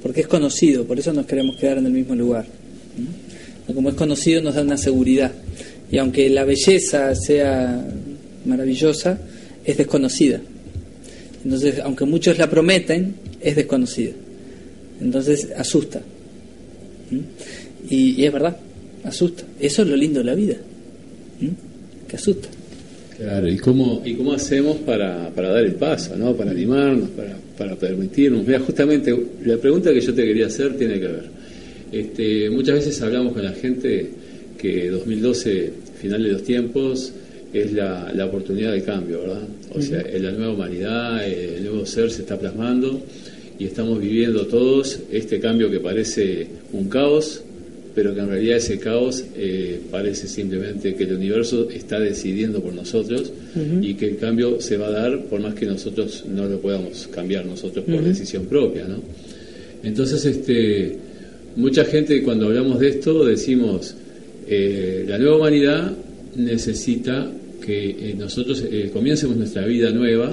Porque es conocido, por eso nos queremos quedar en el mismo lugar. ¿no? Como es conocido nos da una seguridad. Y aunque la belleza sea maravillosa, es desconocida. Entonces, aunque muchos la prometen, es desconocida. Entonces, asusta. ¿Mm? Y, es verdad, asusta. Eso es lo lindo de la vida. ¿Mm? Que asusta. Claro, ¿y cómo, y cómo hacemos para, para dar el paso, ¿no? para animarnos, para, para permitirnos? Mira, justamente la pregunta que yo te quería hacer tiene que ver. Este, muchas veces hablamos con la gente que 2012, final de los tiempos, es la, la oportunidad de cambio, ¿verdad? O sea, la nueva humanidad, el nuevo ser se está plasmando y estamos viviendo todos este cambio que parece un caos, pero que en realidad ese caos eh, parece simplemente que el universo está decidiendo por nosotros y que el cambio se va a dar por más que nosotros no lo podamos cambiar nosotros por decisión propia, ¿no? Entonces, este, mucha gente cuando hablamos de esto decimos, eh, la nueva humanidad necesita que eh, nosotros eh, comiencemos nuestra vida nueva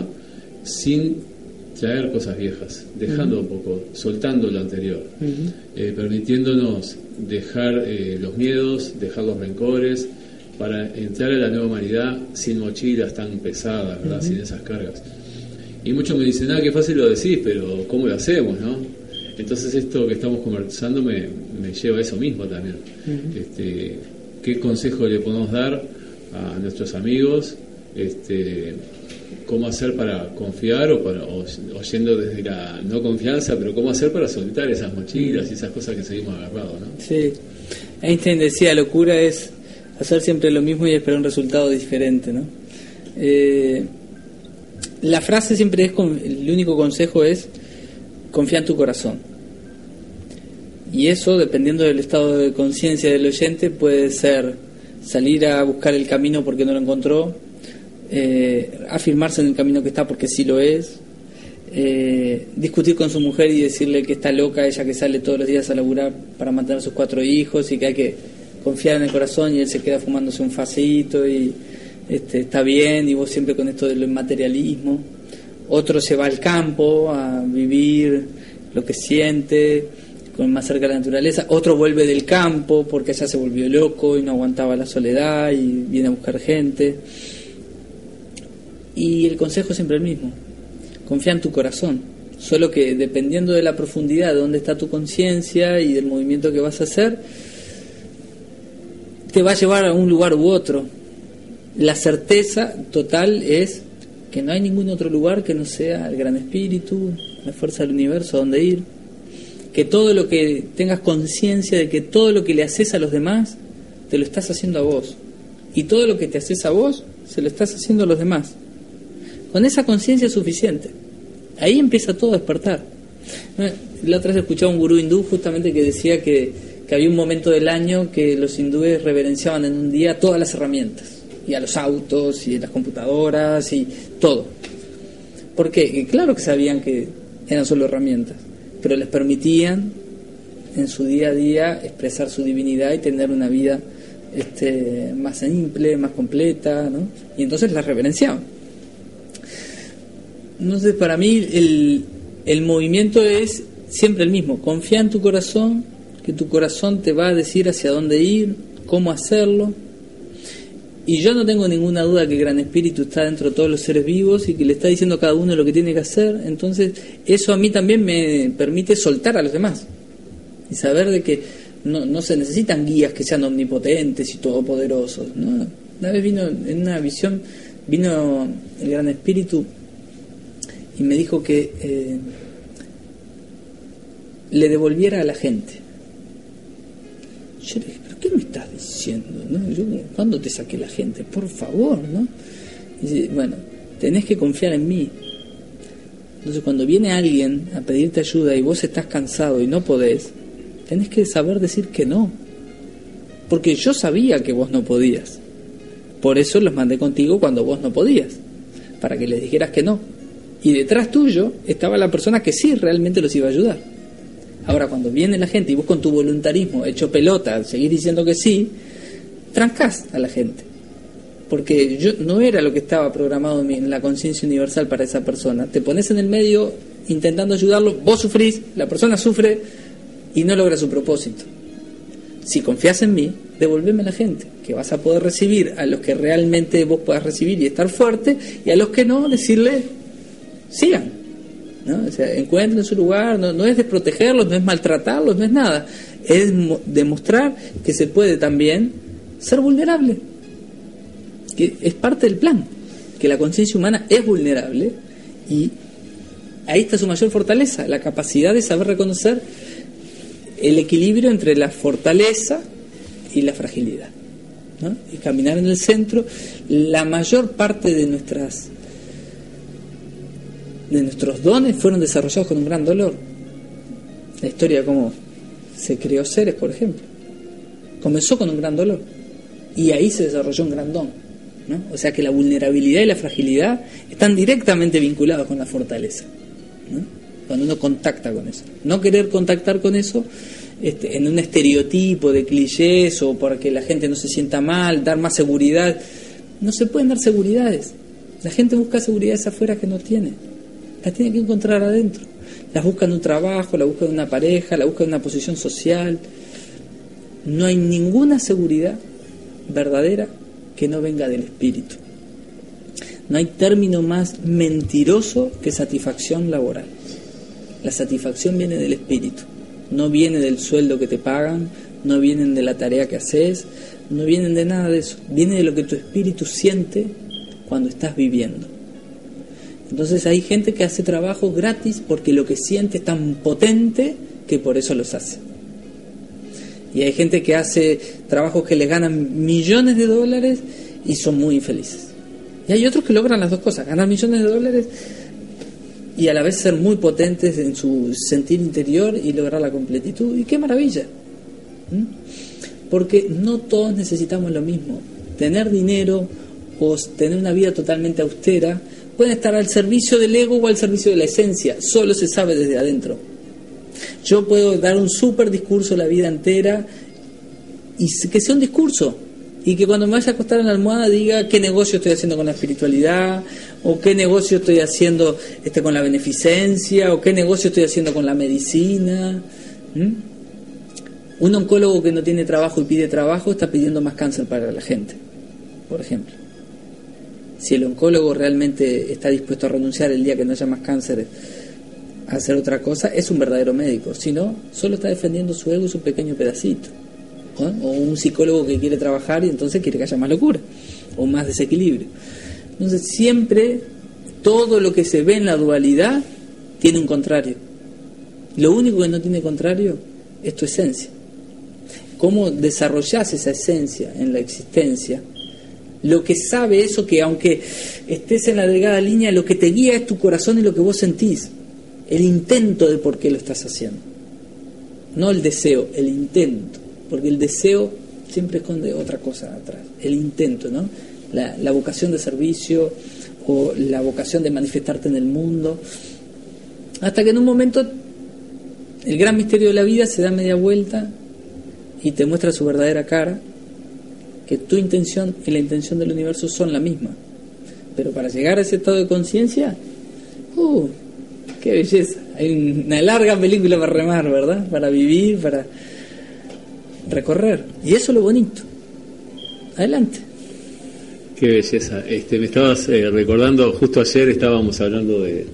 sin traer cosas viejas, dejando un poco, soltando lo anterior, eh, permitiéndonos dejar eh, los miedos, dejar los rencores, para entrar a la nueva humanidad sin mochilas tan pesadas, ¿verdad? sin esas cargas. Y muchos me dicen, ah, qué fácil lo decís, pero ¿cómo lo hacemos? no? Entonces esto que estamos conversando me, me lleva a eso mismo también. este, ¿Qué consejo le podemos dar a nuestros amigos? Este, ¿Cómo hacer para confiar o, para, o, o yendo desde la no confianza, pero cómo hacer para soltar esas mochilas y esas cosas que seguimos agarrados? ¿no? Sí. Einstein decía, locura es hacer siempre lo mismo y esperar un resultado diferente, ¿no? Eh, la frase siempre es, con- el único consejo es, confía en tu corazón. Y eso, dependiendo del estado de conciencia del oyente, puede ser salir a buscar el camino porque no lo encontró, eh, afirmarse en el camino que está porque sí lo es, eh, discutir con su mujer y decirle que está loca, ella que sale todos los días a laburar para mantener a sus cuatro hijos y que hay que confiar en el corazón y él se queda fumándose un facito y este, está bien y vos siempre con esto del materialismo. Otro se va al campo a vivir lo que siente, con más cerca de la naturaleza. Otro vuelve del campo porque ya se volvió loco y no aguantaba la soledad y viene a buscar gente. Y el consejo es siempre el mismo. Confía en tu corazón. Solo que dependiendo de la profundidad de dónde está tu conciencia y del movimiento que vas a hacer, te va a llevar a un lugar u otro. La certeza total es que no hay ningún otro lugar que no sea el gran espíritu, la fuerza del universo, donde ir. Que todo lo que tengas conciencia de que todo lo que le haces a los demás, te lo estás haciendo a vos. Y todo lo que te haces a vos, se lo estás haciendo a los demás. Con esa conciencia es suficiente. Ahí empieza todo a despertar. Eh, La otra vez escuchaba un gurú hindú justamente que decía que, que había un momento del año que los hindúes reverenciaban en un día todas las herramientas, y a los autos, y a las computadoras, y todo. ¿Por qué? Claro que sabían que eran solo herramientas, pero les permitían en su día a día expresar su divinidad y tener una vida este, más simple, más completa, ¿no? Y entonces la reverenciaban. Entonces, para mí, el, el movimiento es siempre el mismo. Confía en tu corazón, que tu corazón te va a decir hacia dónde ir, cómo hacerlo. Y yo no tengo ninguna duda que el Gran Espíritu está dentro de todos los seres vivos y que le está diciendo a cada uno lo que tiene que hacer. Entonces, eso a mí también me permite soltar a los demás y saber de que no, no se necesitan guías que sean omnipotentes y todopoderosos. ¿no? Una vez vino en una visión, vino el Gran Espíritu y me dijo que eh, le devolviera a la gente. Yo le dije, ¿pero qué me estás diciendo? ¿Cuándo te saqué la gente? Por favor, ¿no? Dice, bueno, tenés que confiar en mí. Entonces cuando viene alguien a pedirte ayuda y vos estás cansado y no podés, tenés que saber decir que no. Porque yo sabía que vos no podías. Por eso los mandé contigo cuando vos no podías. Para que les dijeras que no. Y detrás tuyo estaba la persona que sí realmente los iba a ayudar. Ahora, cuando viene la gente y vos con tu voluntarismo hecho pelota, al seguir diciendo que sí, trancás a la gente. Porque yo no era lo que estaba programado en la conciencia universal para esa persona. Te pones en el medio intentando ayudarlo, vos sufrís, la persona sufre y no logra su propósito. Si confías en mí, devolveme a la gente, que vas a poder recibir a los que realmente vos puedas recibir y estar fuerte, y a los que no, decirle, sigan. ¿No? O sea, encuentren su lugar, no, no es desprotegerlos, no es maltratarlos, no es nada. Es demostrar que se puede también ser vulnerable. Que es parte del plan. Que la conciencia humana es vulnerable y ahí está su mayor fortaleza, la capacidad de saber reconocer el equilibrio entre la fortaleza y la fragilidad. Y caminar en el centro, la mayor parte de nuestras de nuestros dones fueron desarrollados con un gran dolor. La historia de cómo se creó Ceres, por ejemplo, comenzó con un gran dolor y ahí se desarrolló un gran don. ¿no? O sea que la vulnerabilidad y la fragilidad están directamente vinculados con la fortaleza. Cuando uno contacta con eso. No querer contactar con eso este, en un estereotipo de clichés o para que la gente no se sienta mal, dar más seguridad. No se pueden dar seguridades. La gente busca seguridades afuera que no tiene las tiene que encontrar adentro. Las busca en un trabajo, la busca en una pareja, la busca en una posición social. No hay ninguna seguridad verdadera que no venga del espíritu. No hay término más mentiroso que satisfacción laboral. La satisfacción viene del espíritu, no viene del sueldo que te pagan, no viene de la tarea que haces, no viene de nada de eso, viene de lo que tu espíritu siente cuando estás viviendo. Entonces hay gente que hace trabajos gratis porque lo que siente es tan potente que por eso los hace. Y hay gente que hace trabajos que les ganan millones de dólares y son muy infelices. Y hay otros que logran las dos cosas, ganar millones de dólares y a la vez ser muy potentes en su sentir interior y lograr la completitud. Y qué maravilla. Porque no todos necesitamos lo mismo. Tener dinero o tener una vida totalmente austera pueden estar al servicio del ego o al servicio de la esencia, solo se sabe desde adentro. Yo puedo dar un súper discurso la vida entera y que sea un discurso y que cuando me vaya a acostar en la almohada diga qué negocio estoy haciendo con la espiritualidad o qué negocio estoy haciendo este con la beneficencia o qué negocio estoy haciendo con la medicina. Un oncólogo que no tiene trabajo y pide trabajo está pidiendo más cáncer para la gente, por ejemplo si el oncólogo realmente está dispuesto a renunciar el día que no haya más cáncer a hacer otra cosa, es un verdadero médico. Si no, solo está defendiendo su ego y su pequeño pedacito. O un psicólogo que quiere trabajar y entonces quiere que haya más locura o más desequilibrio. Entonces siempre todo lo que se ve en la dualidad tiene un contrario. Lo único que no tiene contrario es tu esencia. ¿Cómo desarrollas esa esencia en la existencia? Lo que sabe eso que aunque estés en la delgada línea, lo que te guía es tu corazón y lo que vos sentís. El intento de por qué lo estás haciendo. No el deseo, el intento. Porque el deseo siempre esconde otra cosa atrás. El intento, ¿no? La, la vocación de servicio o la vocación de manifestarte en el mundo. Hasta que en un momento el gran misterio de la vida se da media vuelta y te muestra su verdadera cara que tu intención y la intención del universo son la misma. Pero para llegar a ese estado de conciencia, ¡uh! ¡Qué belleza! Hay una larga película para remar, ¿verdad? Para vivir, para recorrer. Y eso es lo bonito. Adelante. Qué belleza. Este, me estabas eh, recordando, justo ayer estábamos hablando de,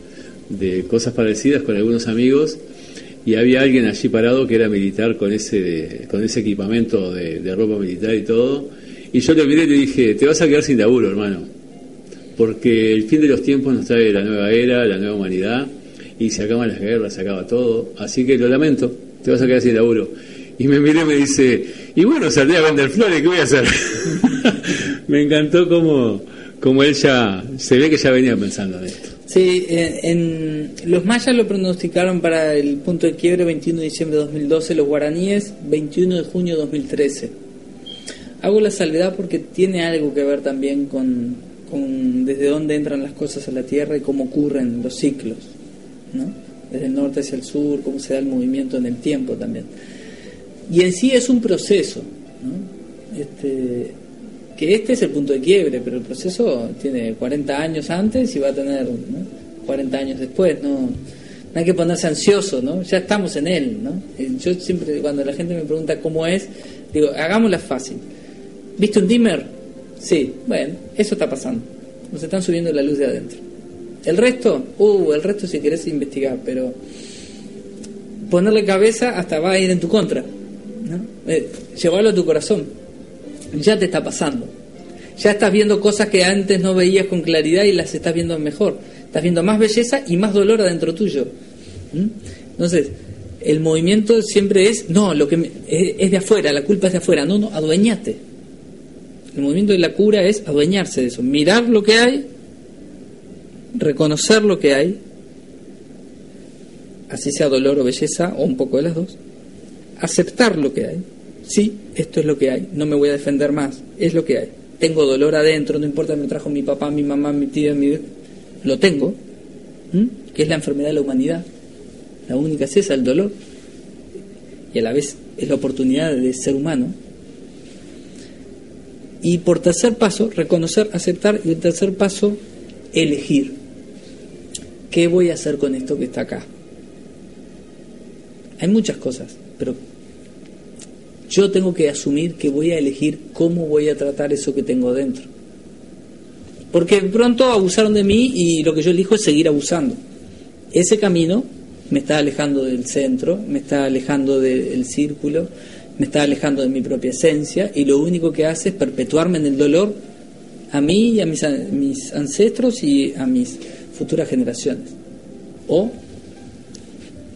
de cosas parecidas con algunos amigos y había alguien allí parado que era militar con ese, con ese equipamiento de, de ropa militar y todo. Y yo le miré y le dije, te vas a quedar sin laburo, hermano. Porque el fin de los tiempos nos trae la nueva era, la nueva humanidad, y se acaban las guerras, se acaba todo. Así que lo lamento, te vas a quedar sin laburo. Y me miré y me dice, y bueno, saldré a vender flores, ¿qué voy a hacer? me encantó como, como él ya, se ve que ya venía pensando en esto. Sí, eh, en, los mayas lo pronosticaron para el punto de quiebre 21 de diciembre de 2012, los guaraníes 21 de junio de 2013. Hago la salvedad porque tiene algo que ver también con, desde dónde entran las cosas a la Tierra y cómo ocurren los ciclos, ¿no? desde el norte hacia el sur, cómo se da el movimiento en el tiempo también. Y en sí es un proceso, ¿no? este, que este es el punto de quiebre, pero el proceso tiene 40 años antes y va a tener ¿no? 40 años después, no, no hay que ponerse ansioso, ¿no? ya estamos en él. ¿no? Yo siempre, cuando la gente me pregunta cómo es, digo, hagámosla fácil. ¿Viste un dimmer? Sí, bueno, eso está pasando. Nos están subiendo la luz de adentro. El resto, uh, el resto si querés investigar, pero ponerle cabeza hasta va a ir en tu contra. ¿no? Eh, llevarlo a tu corazón. Ya te está pasando. Ya estás viendo cosas que antes no veías con claridad y las estás viendo mejor. Estás viendo más belleza y más dolor adentro tuyo. Entonces, el movimiento siempre es, no, lo que me- es, es de afuera, la culpa es de afuera. No, no, adueñate. El movimiento de la cura es adueñarse de eso, mirar lo que hay, reconocer lo que hay, así sea dolor o belleza, o un poco de las dos, aceptar lo que hay. Sí, esto es lo que hay, no me voy a defender más, es lo que hay. Tengo dolor adentro, no importa, me trajo mi papá, mi mamá, mi tía, mi... Lo tengo, que es la enfermedad de la humanidad. La única es esa, el dolor. Y a la vez es la oportunidad de ser humano. Y por tercer paso, reconocer, aceptar. Y el tercer paso, elegir. ¿Qué voy a hacer con esto que está acá? Hay muchas cosas, pero yo tengo que asumir que voy a elegir cómo voy a tratar eso que tengo dentro. Porque pronto abusaron de mí y lo que yo elijo es seguir abusando. Ese camino me está alejando del centro, me está alejando del círculo, me está alejando de mi propia esencia y lo único que hace es perpetuarme en el dolor a mí y a mis, an- mis ancestros y a mis futuras generaciones. O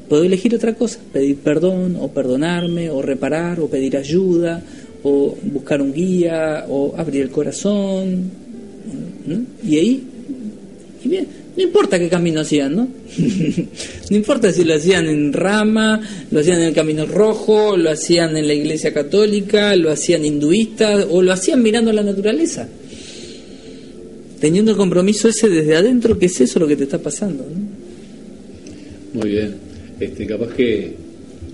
puedo elegir otra cosa, pedir perdón o perdonarme o reparar o pedir ayuda o buscar un guía o abrir el corazón. Y ahí, y bien, no importa qué camino hacían, ¿no? no importa si lo hacían en rama, lo hacían en el camino rojo, lo hacían en la iglesia católica, lo hacían hinduistas o lo hacían mirando a la naturaleza. Teniendo el compromiso ese desde adentro, que es eso lo que te está pasando. ¿no? Muy bien. Este, capaz que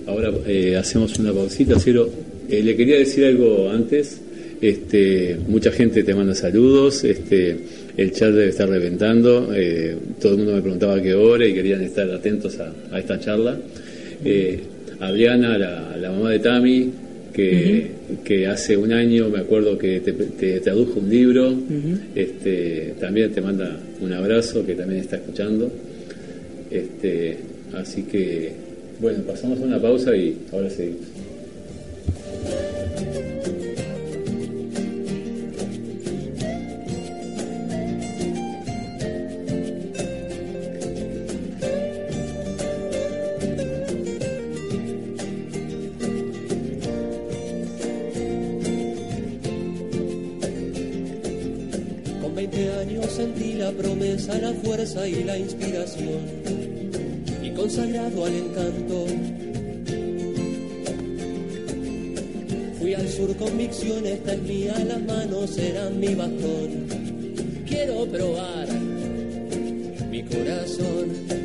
ahora eh, hacemos una pausita, Ciro. Eh, le quería decir algo antes. Este, mucha gente te manda saludos. Este, el chat debe estar reventando. eh, todo el mundo me preguntaba a qué hora y querían estar atentos a, a esta charla. Eh, Adriana, la, la mamá de Tami, que, que hace un año me acuerdo que te, te tradujo un libro. este, también te manda un abrazo, que también está escuchando. Este, así que, bueno, pasamos a una pausa y ahora seguimos. La fuerza y la inspiración. Y consagrado al encanto, fui al sur convicción, esta es mía, las manos serán mi bastón. Quiero probar mi corazón.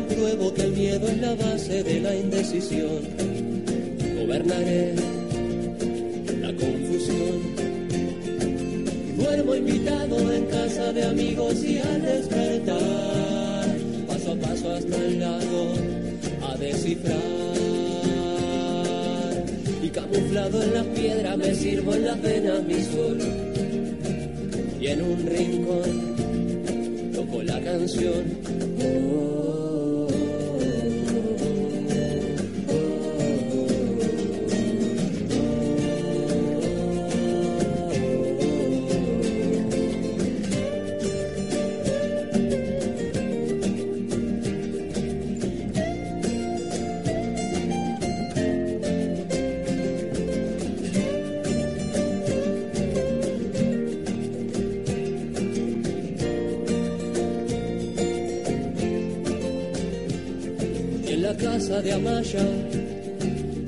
Compruebo que el miedo es la base de la indecisión. Gobernaré la confusión. Duermo invitado en casa de amigos y al despertar, paso a paso hasta el lago a descifrar. Y camuflado en las piedras me sirvo en las venas mi sol. Y en un rincón toco la canción. Oh,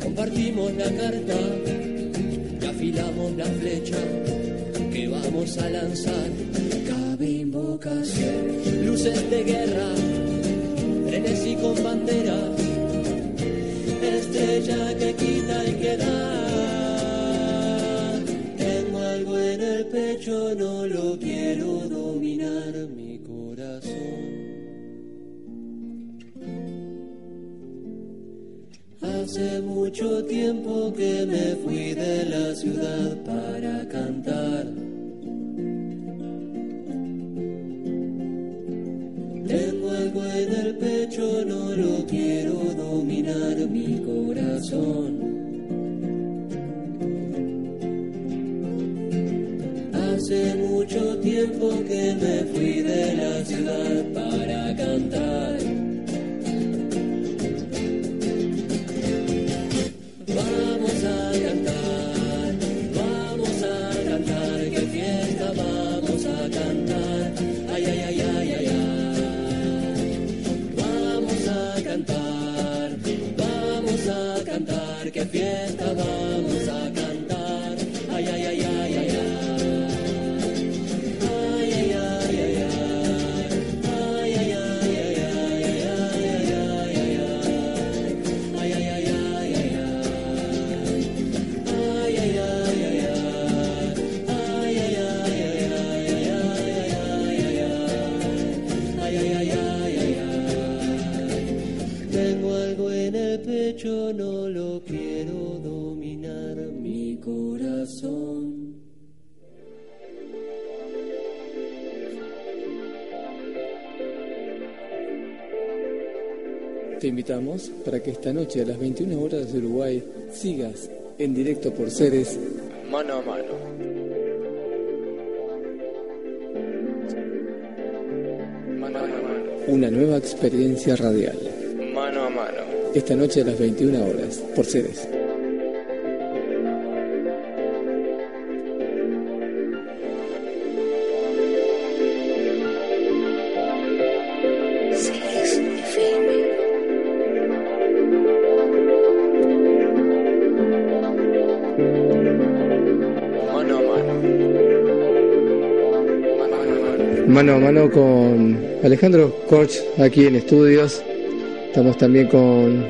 compartimos la carta y afilamos la flecha que vamos a lanzar. Cabe invocación, luces de guerra, trenes y con bandera, estrella que quita y que da. Tengo algo en el pecho, no mucho tiempo que me fui de la ciudad para cantar. Invitamos para que esta noche a las 21 horas de Uruguay sigas en directo por Ceres Mano a mano. Mano a mano. una nueva experiencia radial. Mano a mano. Esta noche a las 21 horas por Ceres. Mano. A mano con Alejandro Korch aquí en estudios. Estamos también con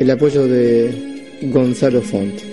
el apoyo de Gonzalo Font.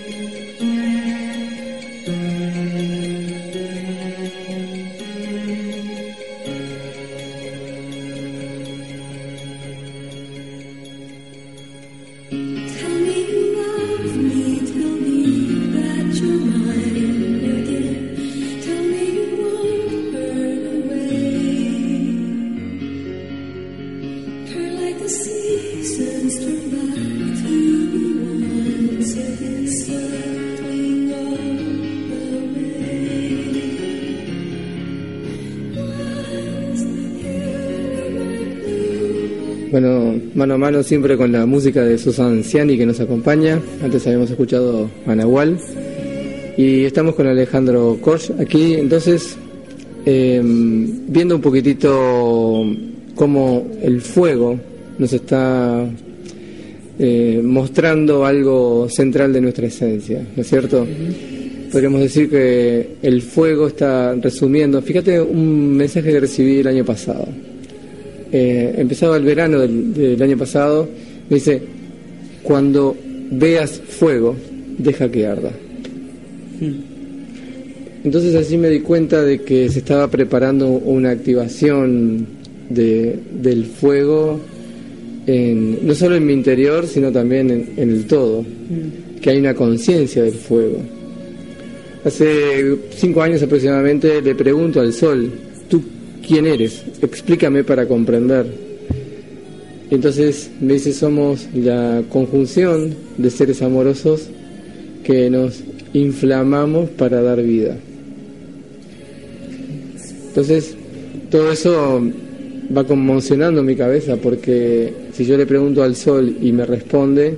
Mano a mano siempre con la música de Susan Ciani que nos acompaña. Antes habíamos escuchado a. Y estamos con Alejandro Korch aquí, entonces, eh, viendo un poquitito cómo el fuego nos está eh, mostrando algo central de nuestra esencia, ¿no es cierto? Podríamos decir que el fuego está resumiendo. Fíjate un mensaje que recibí el año pasado. Eh, empezaba el verano del, del año pasado, me dice, cuando veas fuego, deja que arda. Entonces así me di cuenta de que se estaba preparando una activación de, del fuego, en- no solo en mi interior, sino también en, en el todo, que hay una conciencia del fuego. Hace cinco años aproximadamente le pregunto al sol, ¿tú quién eres? Explícame para comprender. Entonces me dice, somos la conjunción de seres amorosos que nos inflamamos para dar vida. Entonces, todo eso va conmocionando mi cabeza porque si yo le pregunto al sol y me responde,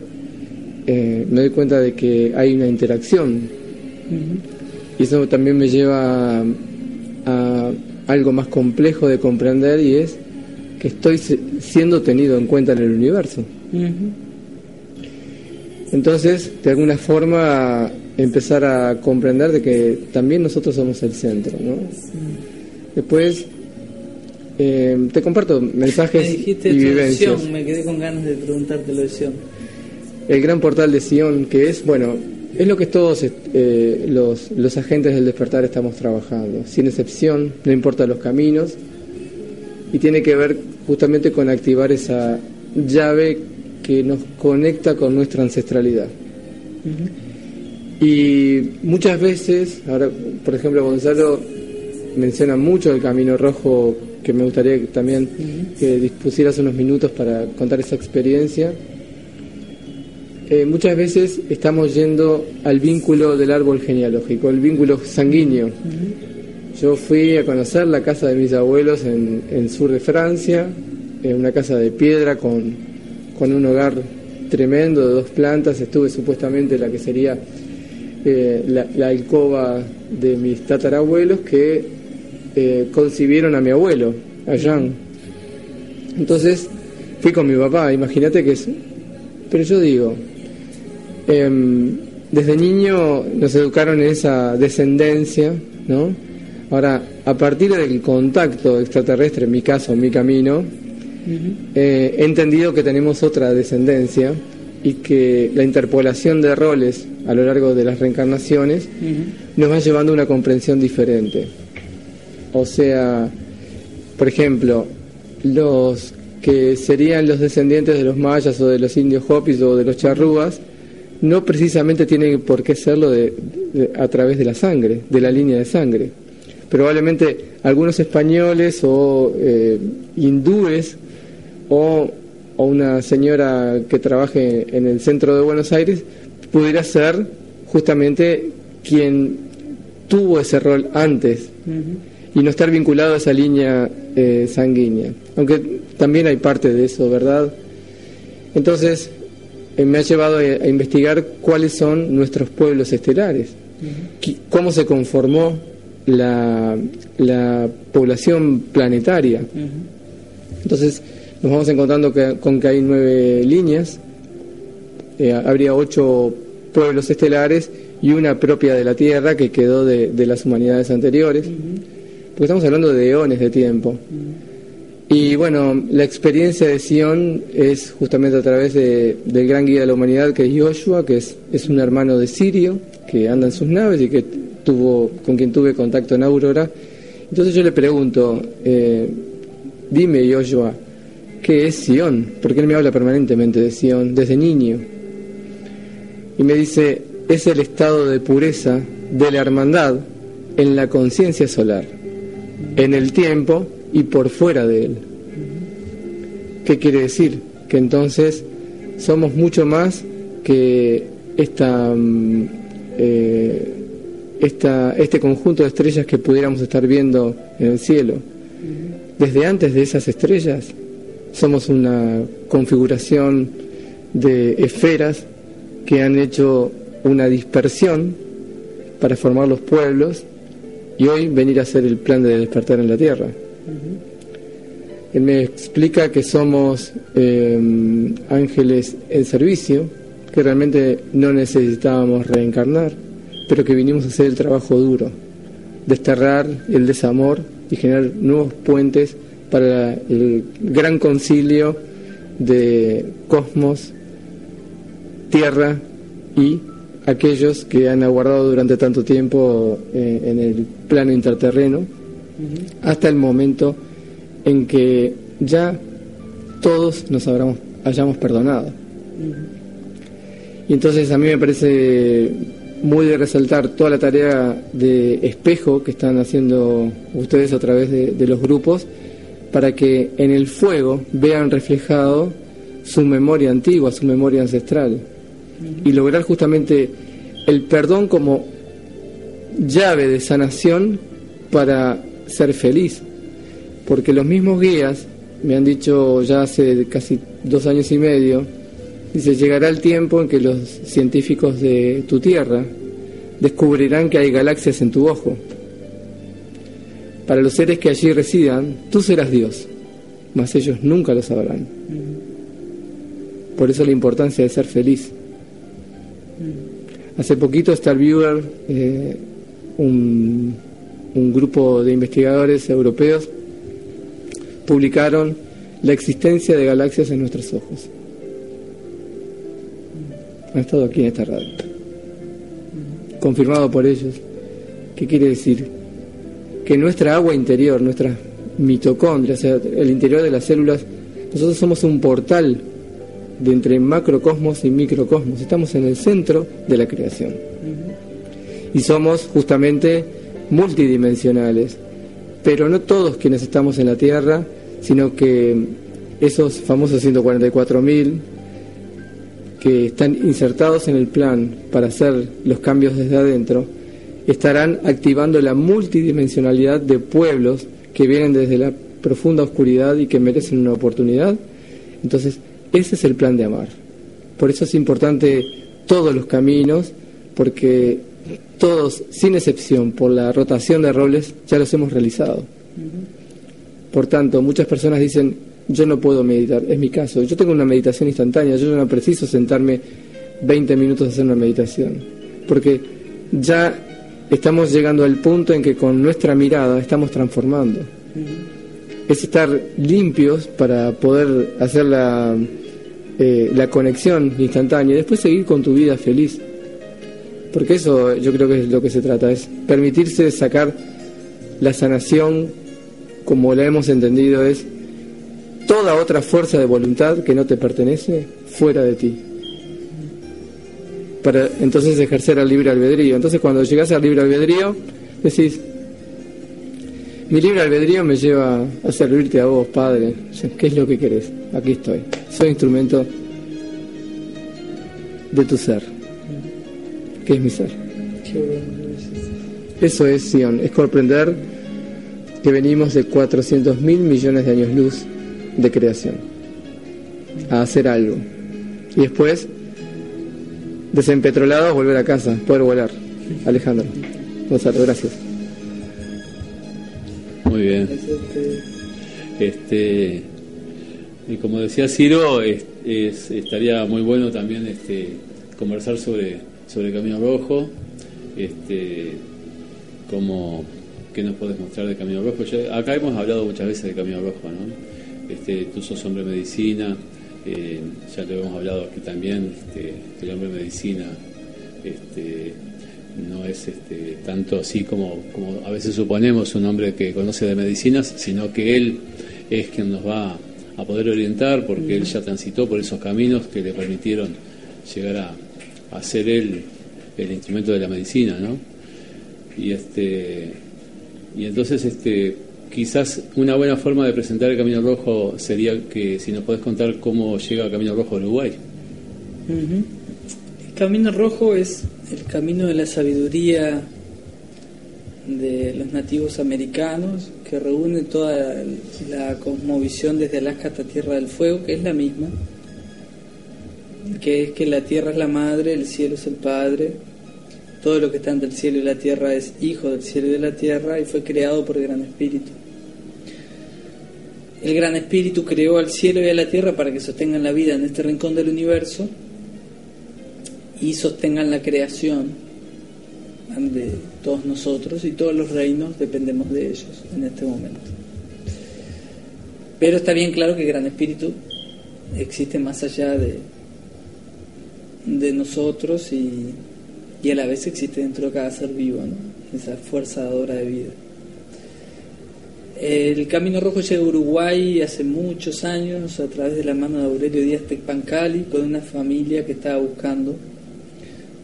eh, me doy cuenta de que hay una interacción. Y eso también me lleva a, a algo más complejo de comprender y es que estoy siendo tenido en cuenta en el universo. Entonces, de alguna forma, empezar a comprender de que también nosotros somos el centro, ¿no? Después, eh, te comparto Me mensajes dijiste y vivencias. Sion, me quedé con ganas de preguntarte lo de Sion. El gran portal de Sion, que es, bueno, es lo que todos eh, los, los agentes del despertar estamos trabajando, sin excepción, no importa los caminos, y tiene que ver justamente con activar esa llave que nos conecta con nuestra ancestralidad. Y muchas veces, ahora por ejemplo Gonzalo menciona mucho el camino rojo, que me gustaría que también que dispusieras unos minutos para contar esa experiencia. Eh, muchas veces estamos yendo al vínculo del árbol genealógico, el vínculo sanguíneo. Yo fui a conocer la casa de mis abuelos en, en sur de Francia, en una casa de piedra con, con un hogar tremendo de dos plantas. Estuve supuestamente en la que sería eh, la, la alcoba de mis tatarabuelos que eh, concibieron a mi abuelo, a Jean. Entonces fui con mi papá, imagínate que es... Pero yo digo, em, desde niño nos educaron en esa descendencia, ¿no? Ahora, a partir del contacto extraterrestre, en mi caso, en mi camino, eh, he entendido que tenemos otra descendencia y que la interpolación de roles a lo largo de las reencarnaciones nos va llevando a una comprensión diferente. O sea, por ejemplo, los que serían los descendientes de los mayas o de los indios hopis o de los charrúas, no precisamente tienen por qué serlo de- de- a través de la sangre, de la línea de sangre. Probablemente algunos españoles o eh, hindúes o, o una señora que trabaje en el centro de Buenos Aires pudiera ser justamente quien tuvo ese rol antes y no estar vinculado a esa línea eh, sanguínea. Aunque también hay parte de eso, ¿verdad? Entonces, me ha llevado a, a investigar cuáles son nuestros pueblos estelares, cómo se conformó la, la población planetaria. Entonces, nos vamos encontrando que- con que hay nueve líneas, eh, habría ocho pueblos estelares y una propia de la Tierra que quedó de, de las humanidades anteriores, porque estamos hablando de eones de tiempo. Y bueno, la experiencia de Sion es justamente a través de- del gran guía de la humanidad que es Joshua, que es, un hermano de Sirio, que anda en sus naves y que tuvo, con quien tuve contacto en Aurora. Entonces yo le pregunto, eh, dime Joshua, ¿qué es Sion? Porque él me habla permanentemente de Sion, desde niño. Y me dice, es el estado de pureza de la hermandad en la conciencia solar, en el tiempo y por fuera de él. ¿Qué quiere decir? Que entonces somos mucho más que esta, mm, eh, esta, este conjunto de estrellas que pudiéramos estar viendo en el cielo. Desde antes de esas estrellas somos una configuración de esferas que han hecho una dispersión para formar los pueblos y hoy venir a hacer el plan de despertar en la tierra. Él me explica que somos eh, ángeles en servicio, que realmente no necesitábamos reencarnar, pero que vinimos a hacer el trabajo duro, desterrar el desamor y generar nuevos puentes para el gran concilio de cosmos, tierra y aquellos que han aguardado durante tanto tiempo eh, en el plano interterreno, hasta el momento en que ya todos nos habramos, hayamos perdonado. Y entonces a mí me parece muy de resaltar toda la tarea de espejo que están haciendo ustedes a través de, de los grupos para que en el fuego vean reflejado su memoria antigua, su memoria ancestral. Y lograr justamente el perdón como llave de sanación para ser feliz. Porque los mismos guías me han dicho ya hace casi dos años y medio, dice, llegará el tiempo en que los científicos de tu tierra descubrirán que hay galaxias en tu ojo. Para los seres que allí residan, tú serás Dios, mas ellos nunca lo sabrán. Por eso la importancia de ser feliz. Hace poquito Star Viewer, eh, un, un grupo de investigadores europeos, publicaron la existencia de galaxias en nuestros ojos. Han estado aquí en esta radio. Confirmado por ellos. ¿Qué quiere decir? Que nuestra agua interior, nuestra mitocondria, o sea, el interior de las células, nosotros somos un portal de entre macrocosmos y microcosmos. Estamos en el centro de la creación. Y somos justamente multidimensionales. Pero no todos quienes estamos en la Tierra, sino que esos famosos 144.000 que están insertados en el plan para hacer los cambios desde adentro, estarán activando la multidimensionalidad de pueblos que vienen desde la profunda oscuridad y que merecen una oportunidad. Entonces, ese es el plan de amar. Por eso es importante todos los caminos, porque todos, sin excepción, por la rotación de roles, ya los hemos realizado. Por tanto, muchas personas dicen, yo no puedo meditar, es mi caso, yo tengo una meditación instantánea, yo no preciso sentarme 20 minutos a hacer una meditación, porque ya estamos llegando al punto en que con nuestra mirada estamos transformando. Es estar limpios para poder hacer la, eh, la conexión instantánea y después seguir con tu vida feliz. Porque eso yo creo que es lo que se trata, es permitirse sacar la sanación como la hemos entendido, es toda otra fuerza de voluntad que no te pertenece fuera de ti. Para entonces ejercer el libre albedrío. Entonces cuando llegas al libre albedrío, decís, mi libre albedrío me lleva a servirte a vos, Padre. ¿Qué es lo que querés? Aquí estoy. Soy instrumento de tu ser. ¿Qué es mi ser? Eso es Sion, es comprender que venimos de 400 mil millones de años luz de creación a hacer algo. Y después, desempetrolados, volver a casa, poder volar. Alejandro, Gonzalo, gracias. Muy bien. Este, y como decía Ciro, es- es- estaría muy bueno también este, conversar sobre, sobre Camino Rojo. Este, como, ¿Qué nos puedes mostrar de Camino Rojo? Ya- acá hemos hablado muchas veces de Camino Rojo, ¿no? Este, tú sos hombre medicina, eh, ya lo hemos hablado aquí también, este, el hombre medicina este, no es este, tanto así como, como a veces suponemos un hombre que conoce de medicinas, sino que él es quien nos va a poder orientar porque él ya transitó por esos caminos que le permitieron llegar a, a ser él el instrumento de la medicina, ¿no? Y este y entonces este quizás una buena forma de presentar el Camino Rojo sería que si nos podés contar cómo llega Camino Rojo a Uruguay. El camino rojo es el camino de la sabiduría de los nativos americanos que reúne toda la cosmovisión desde Alaska hasta Tierra del Fuego, que es la misma, que es que la tierra es la madre, el cielo es el padre, todo lo que está entre el cielo y la tierra es hijo del cielo y de la tierra y fue creado por el Gran Espíritu. El Gran Espíritu creó al cielo y a la tierra para que sostengan la vida en este rincón del universo y sostengan la creación de todos nosotros y todos los reinos dependemos de ellos en este momento. Pero está bien claro que el Gran Espíritu existe más allá de, de nosotros y, y a la vez existe dentro de cada ser vivo, esa fuerza dadora de vida. El Camino Rojo llega a Uruguay hace muchos años a través de la mano de Aurelio Díaz Tecpancali con una familia que estaba buscando,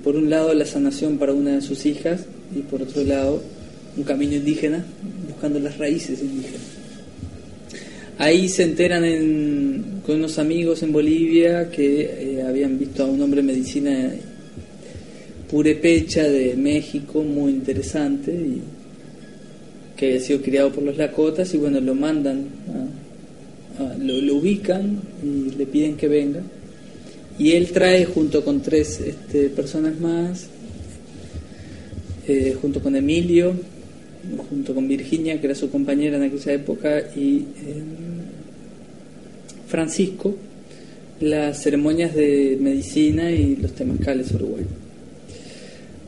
por un lado, la sanación para una de sus hijas y por otro lado, un camino indígena buscando las raíces indígenas. Ahí se enteran en- con unos amigos en Bolivia que eh, habían visto a un hombre de medicina purepecha de México, muy interesante, y que había sido criado por los lacotas, y bueno, lo mandan, a- lo ubican y le piden que venga. Y él trae junto con tres este, personas más, eh, junto con Emilio, junto con Virginia, que era su compañera en aquella época, y eh, Francisco, las ceremonias de medicina y los temazcales uruguayos.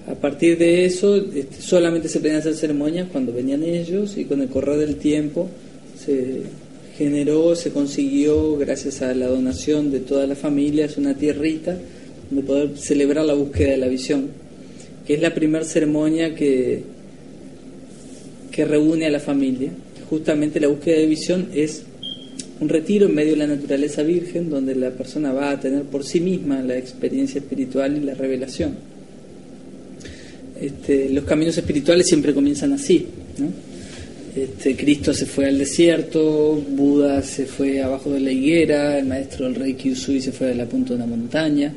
A partir de eso, este, solamente se podían hacer ceremonias cuando venían ellos y con el correr del tiempo se generó, se consiguió, gracias a la donación de todas las familias, una tierrita donde poder celebrar la búsqueda de la visión, que es la primera ceremonia que, que reúne a la familia. Justamente la búsqueda de visión es un retiro en medio de la naturaleza virgen donde la persona va a tener por sí misma la experiencia espiritual y la revelación. Este, los caminos espirituales siempre comienzan así. Este, Cristo se fue al desierto, Buda se fue abajo de la higuera, el maestro del rey Kyusui se fue a la punta de una montaña.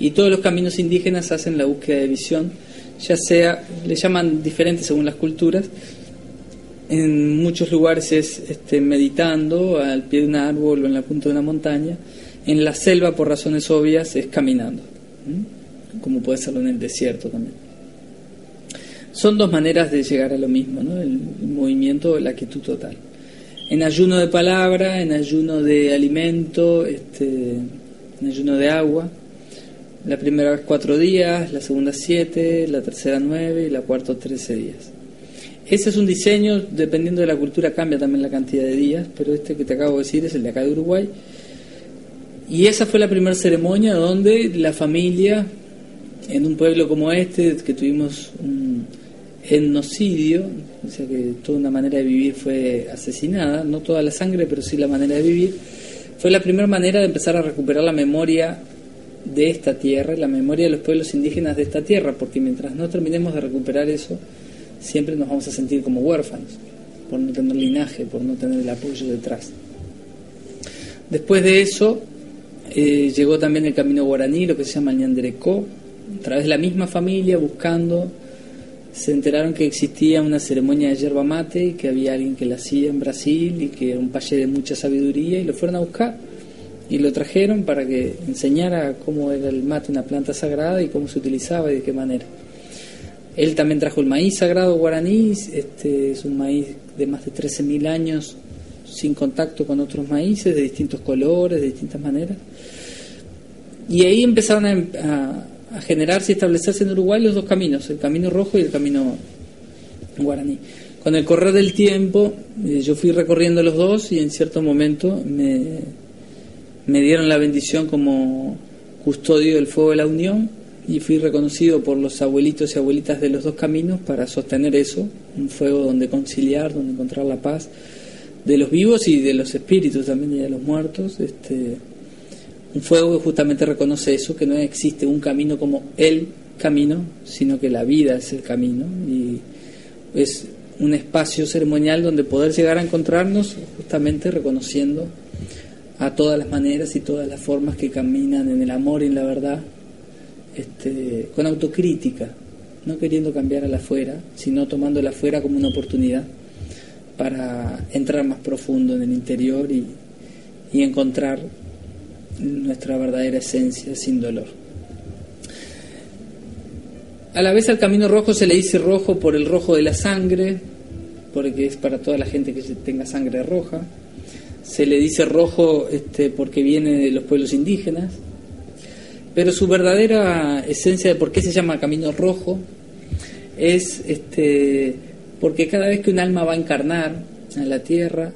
Y todos los caminos indígenas hacen la búsqueda de visión, ya sea, le llaman diferentes según las culturas. En muchos lugares es este, meditando al pie de un árbol o en la punta de una montaña. En la selva, por razones obvias, es caminando, como puede serlo en el desierto también. Son dos maneras de llegar a lo mismo, ¿no? el movimiento la quietud total. En ayuno de palabra, en ayuno de alimento, este, en ayuno de agua. La primera vez cuatro días, la segunda siete, la tercera nueve y la cuarta trece días. Ese es un diseño, dependiendo de la cultura cambia también la cantidad de días, pero este que te acabo de decir es el de acá de Uruguay. Y esa fue la primera ceremonia donde la familia, en un pueblo como este, que tuvimos un etnocidio, o sea que toda una manera de vivir fue asesinada, no toda la sangre, pero sí la manera de vivir, fue la primera manera de empezar a recuperar la memoria de esta tierra, la memoria de los pueblos indígenas de esta tierra, porque mientras no terminemos de recuperar eso, siempre nos vamos a sentir como huérfanos, por no tener linaje, por no tener el apoyo detrás. Después de eso, eh, llegó también el camino guaraní, lo que se llama el ñanderecó, a través de la misma familia, buscando, se enteraron que existía una ceremonia de yerba mate y que había alguien que la hacía en Brasil y que era un paye de mucha sabiduría y lo fueron a buscar y lo trajeron para que enseñara cómo era el mate, una planta sagrada y cómo se utilizaba y de qué manera. Él también trajo el maíz sagrado guaraní, este es un maíz de más de 13.000 años sin contacto con otros maíces de distintos colores, de distintas maneras. Y ahí empezaron a, generarse y establecerse en Uruguay los dos caminos, el camino rojo y el camino guaraní. Con el correr del tiempo, eh, yo fui recorriendo los dos y en cierto momento me, me dieron la bendición como custodio del fuego de la unión y fui reconocido por los abuelitos y abuelitas de los dos caminos para sostener eso, un fuego donde conciliar, donde encontrar la paz de los vivos y de los espíritus también y de los muertos. Este, un fuego que justamente reconoce eso, que no existe un camino como el camino, sino que la vida es el camino y es un espacio ceremonial donde poder llegar a encontrarnos justamente reconociendo a todas las maneras y todas las formas que caminan en el amor y en la verdad, este, con autocrítica, no queriendo cambiar a la afuera, sino tomando la afuera como una oportunidad para entrar más profundo en el interior y, y encontrar nuestra verdadera esencia sin dolor. A la vez al camino rojo se le dice rojo por el rojo de la sangre, porque es para toda la gente que tenga sangre roja. Se le dice rojo este, porque viene de los pueblos indígenas. Pero su verdadera esencia de por qué se llama camino rojo es este, porque cada vez que un alma va a encarnar en la tierra,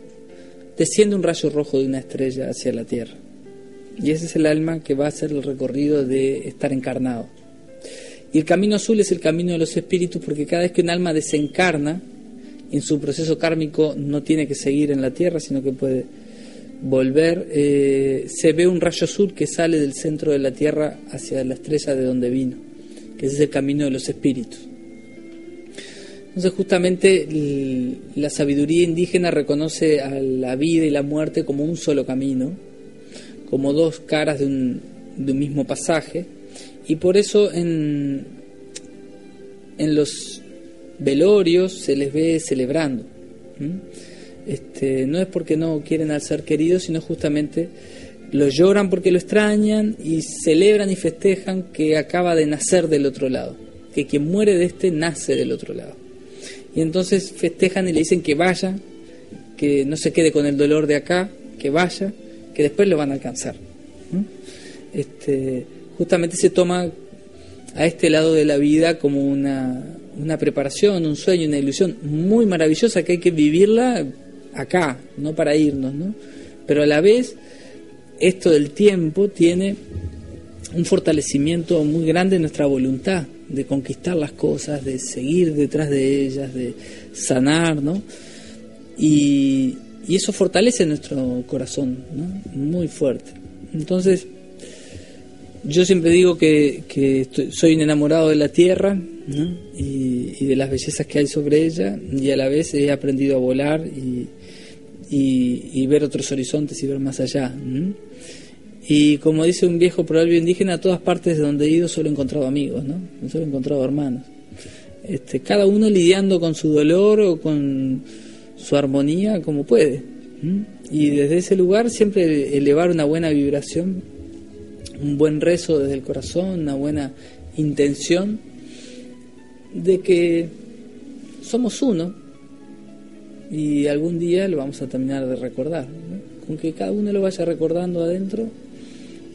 desciende un rayo rojo de una estrella hacia la Tierra. Y ese es el alma que va a hacer el recorrido de estar encarnado. Y el camino azul es el camino de los espíritus porque cada vez que un alma desencarna, en su proceso kármico no tiene que seguir en la Tierra, sino que puede volver, eh, se ve un rayo azul que sale del centro de la Tierra hacia la estrella de donde vino, que es el camino de los espíritus. Entonces justamente la sabiduría indígena reconoce a la vida y la muerte como un solo camino, como dos caras de un, de un mismo pasaje, y por eso en, en los velorios se les ve celebrando. Este, no es porque no quieren al ser querido, sino justamente lo lloran porque lo extrañan y celebran y festejan que acaba de nacer del otro lado, que quien muere de este nace del otro lado. Y entonces festejan y le dicen que vaya, que no se quede con el dolor de acá, que vaya, que después lo van a alcanzar. Este, justamente se toma a este lado de la vida como una, una preparación, un sueño, una ilusión muy maravillosa que hay que vivirla acá, no para irnos, ¿no? Pero a la vez, esto del tiempo tiene un fortalecimiento muy grande en nuestra voluntad de conquistar las cosas, de seguir detrás de ellas, de sanar, ¿no? Y, y eso fortalece nuestro corazón, ¿no? Muy fuerte. Entonces, yo siempre digo que, que soy un enamorado de la tierra ¿no? y, y de las bellezas que hay sobre ella y a la vez he aprendido a volar y, y- y ver otros horizontes y ver más allá. Y como dice un viejo proverbio indígena, a todas partes de donde he ido solo he encontrado amigos, ¿no? solo he encontrado hermanos. Este, cada uno lidiando con su dolor o con su armonía como puede. Y desde ese lugar siempre elevar una buena vibración un buen rezo desde el corazón, una buena intención de que somos uno y algún día lo vamos a terminar de recordar. Con que cada uno lo vaya recordando adentro,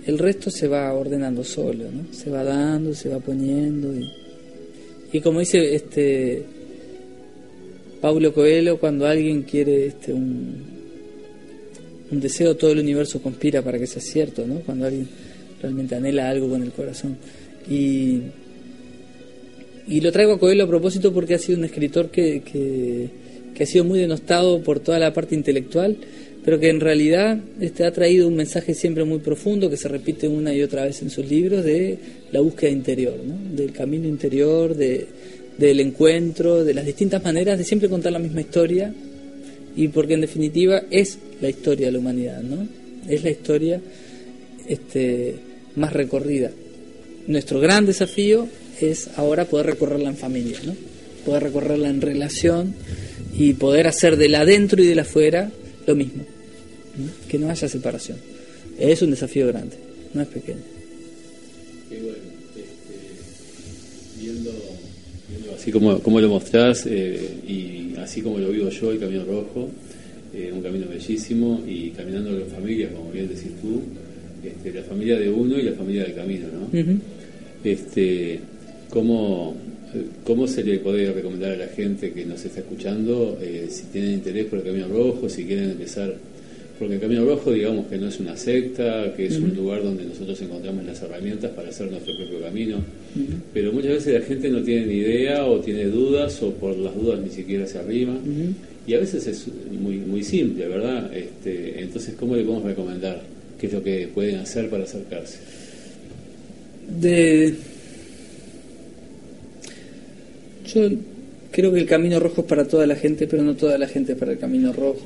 el resto se va ordenando solo, ¿no? se va dando, se va poniendo. Y, y como dice este Paulo Coelho, cuando alguien quiere este, un, un deseo, todo el universo conspira para que sea cierto, ¿no? cuando alguien realmente anhela algo con el corazón. Y, y lo traigo a Coelho a propósito porque ha sido un escritor que, que, que ha sido muy denostado por toda la parte intelectual, pero que en realidad este, ha traído un mensaje siempre muy profundo que se repite una y otra vez en sus libros de la búsqueda interior, del camino interior, de, del encuentro, de las distintas maneras de siempre contar la misma historia y porque en definitiva es la historia de la humanidad, ¿no? es la historia este, más recorrida. Nuestro gran desafío es ahora poder recorrerla en familia, ¿no? poder recorrerla en relación y poder hacer del adentro y del afuera lo mismo, que no haya separación. Es un desafío grande, no es pequeño. Y bueno, este, viendo, viendo así como, como lo mostrás eh, y así como lo vivo yo, el Camino Rojo, eh, un camino bellísimo y caminando en familia, como bien decís tú, este, la familia de uno y la familia del camino, ¿no? Este, ¿cómo, ¿Cómo se le puede recomendar a la gente que nos está escuchando eh, si tienen interés por el Camino Rojo, si quieren empezar? Porque el Camino Rojo, digamos que no es una secta, que es un lugar donde nosotros encontramos las herramientas para hacer nuestro propio camino, pero muchas veces la gente no tiene ni idea o tiene dudas o por las dudas ni siquiera se arrima. Y a veces es muy, muy simple, ¿verdad? Este, entonces, ¿cómo le podemos recomendar? ¿Qué es lo que pueden hacer para acercarse? De... Yo creo que el camino rojo es para toda la gente, pero no toda la gente es para el camino rojo.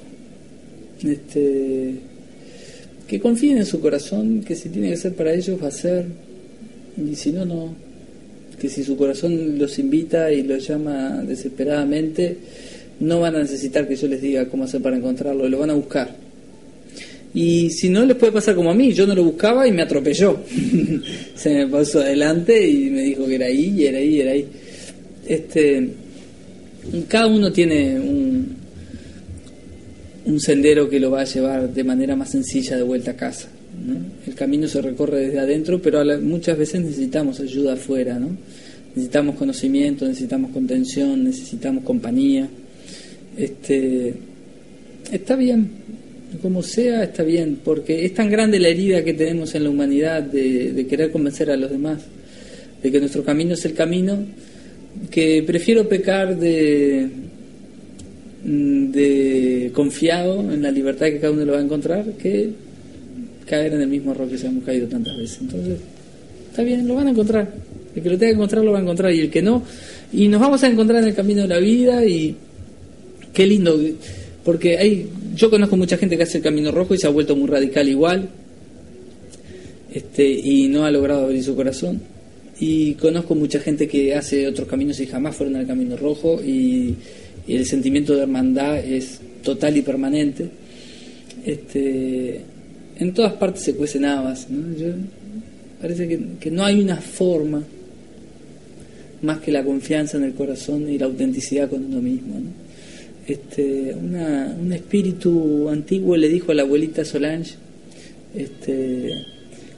Este, que confíen en su corazón, que si tiene que ser para ellos va a ser, y si no, no. Que si su corazón los invita y los llama desesperadamente, no van a necesitar que yo les diga cómo hacer para encontrarlo, lo van a buscar. Y si no, les puede pasar como a mí, yo no lo buscaba y me atropelló. Se me pasó adelante y me dijo que era ahí, y era ahí, era ahí. Este, cada uno tiene un, un sendero que lo va a llevar de manera más sencilla de vuelta a casa. ¿no? El camino se recorre desde adentro, pero la- muchas veces necesitamos ayuda afuera, ¿no? Necesitamos conocimiento, necesitamos contención, necesitamos compañía. Este, está bien, como sea, está bien, porque es tan grande la herida que tenemos en la humanidad de querer convencer a los demás de que nuestro camino es el camino, que prefiero pecar de, mm, de confiado en la libertad que cada uno lo va a encontrar que caer en el mismo error que se hemos caído tantas veces. Entonces, está bien, lo van a encontrar. El que lo tenga que encontrar lo va a encontrar y el que no. Y nos vamos a encontrar en el camino de la vida y qué lindo. Porque hay, yo conozco mucha gente que hace el camino rojo y se ha vuelto muy radical igual. Este, y no ha logrado abrir su corazón. Y conozco mucha gente que hace otros caminos y jamás fueron al camino rojo y, el sentimiento de hermandad es total y permanente. Este, en todas partes se cuecen habas. ¿no? Parece que, que no hay una forma más que la confianza en el corazón y la autenticidad con uno mismo. Este, una- un espíritu antiguo le dijo a la abuelita Solange este,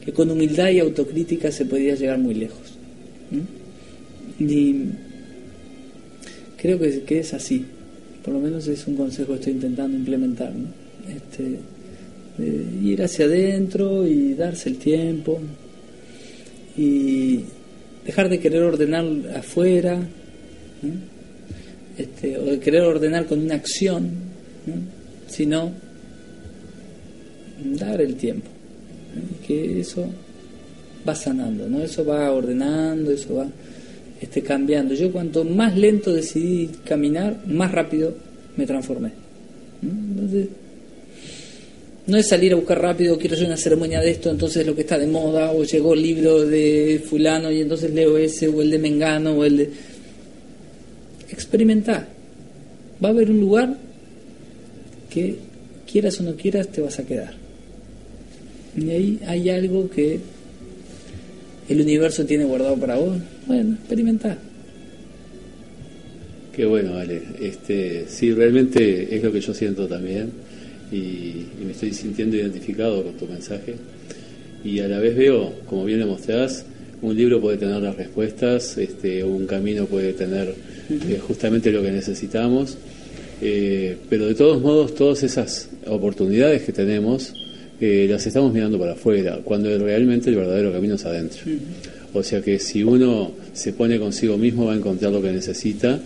que con humildad y autocrítica se podía llegar muy lejos. ¿No? Y creo que, que es así. Por lo menos es un consejo que estoy intentando implementar. Este, de ir hacia adentro y darse el tiempo y dejar de querer ordenar afuera este, o de querer ordenar con una acción ¿no? sino dar el tiempo ¿no? que eso va sanando no eso va ordenando eso va este, cambiando yo cuanto más lento decidí caminar más rápido me transformé entonces no es salir a buscar rápido, quiero hacer una ceremonia de esto, entonces lo que está de moda, o llegó el libro de fulano y entonces leo ese, o el de Mengano, o el de... Experimentar. Va a haber un lugar que quieras o no quieras te vas a quedar. Y ahí hay algo que el universo tiene guardado para vos. Bueno, experimentar. Qué bueno, Ale. Este, sí, realmente es lo que yo siento también y, y me estoy sintiendo identificado con tu mensaje. Y a la vez veo, como bien lo mostrás, un libro puede tener las respuestas, este, un camino puede tener eh, justamente lo que necesitamos, eh, pero de todos modos todas esas oportunidades que tenemos eh, las estamos mirando para afuera, cuando realmente el verdadero camino es adentro. O sea que si uno se pone consigo mismo va a encontrar lo que necesita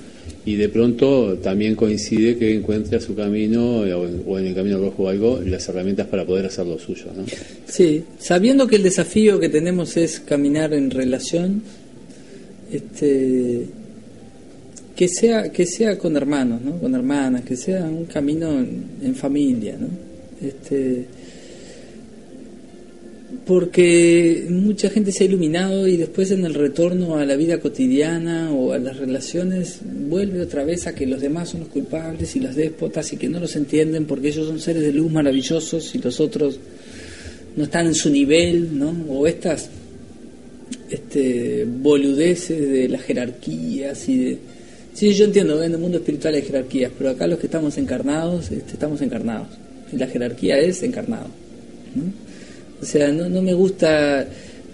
y de pronto también coincide que encuentre a su camino eh, o en, o en el camino rojo o algo las herramientas para poder hacer lo suyo. ¿no? Sí, sabiendo que el desafío que tenemos es caminar en relación, este, que sea que sea con hermanos, ¿no? con hermanas, que sea un camino en, en familia, ¿no? Este, porque mucha gente se ha iluminado y después en el retorno a la vida cotidiana o a las relaciones vuelve otra vez a que los demás son los culpables y los déspotas y que no los entienden porque ellos son seres de luz maravillosos y los otros no están en su nivel, ¿no? O estas este, boludeces de las jerarquías y de... Sí, yo entiendo, en el mundo espiritual hay jerarquías, pero acá los que estamos encarnados, este, estamos encarnados. Y la jerarquía es encarnado. ¿no? O sea, no, no me gusta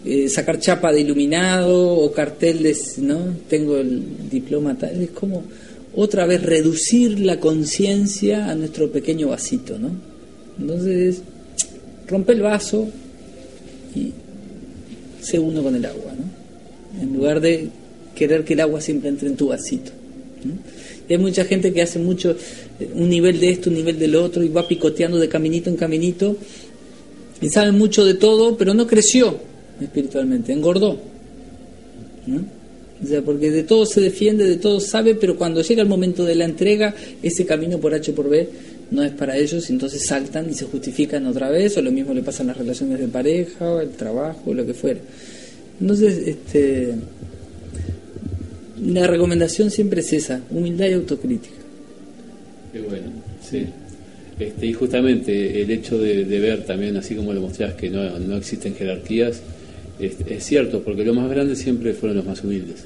eh, sacar chapa de iluminado o cartel de, ¿no? Tengo el diploma tal. Es como otra vez reducir la conciencia a nuestro pequeño vasito, ¿no? Entonces, rompe el vaso y sé uno con el agua, ¿no? En lugar de querer que el agua siempre entre en tu vasito. Y hay mucha gente que hace mucho, eh, un nivel de esto, un nivel del otro, y va picoteando de caminito en caminito, y sabe mucho de todo, pero no creció espiritualmente, engordó. ¿no? O sea, porque de todo se defiende, de todo sabe, pero cuando llega el momento de la entrega, ese camino por H por B no es para ellos, y entonces saltan y se justifican otra vez, o lo mismo le pasa en las relaciones de pareja, o el trabajo, o lo que fuera. Entonces, este, la recomendación siempre es esa, humildad y autocrítica. Qué bueno, sí. Este, y justamente el hecho de, de ver también, así como lo mostrás, que no, no existen jerarquías, es, es cierto, porque los más grandes siempre fueron los más humildes.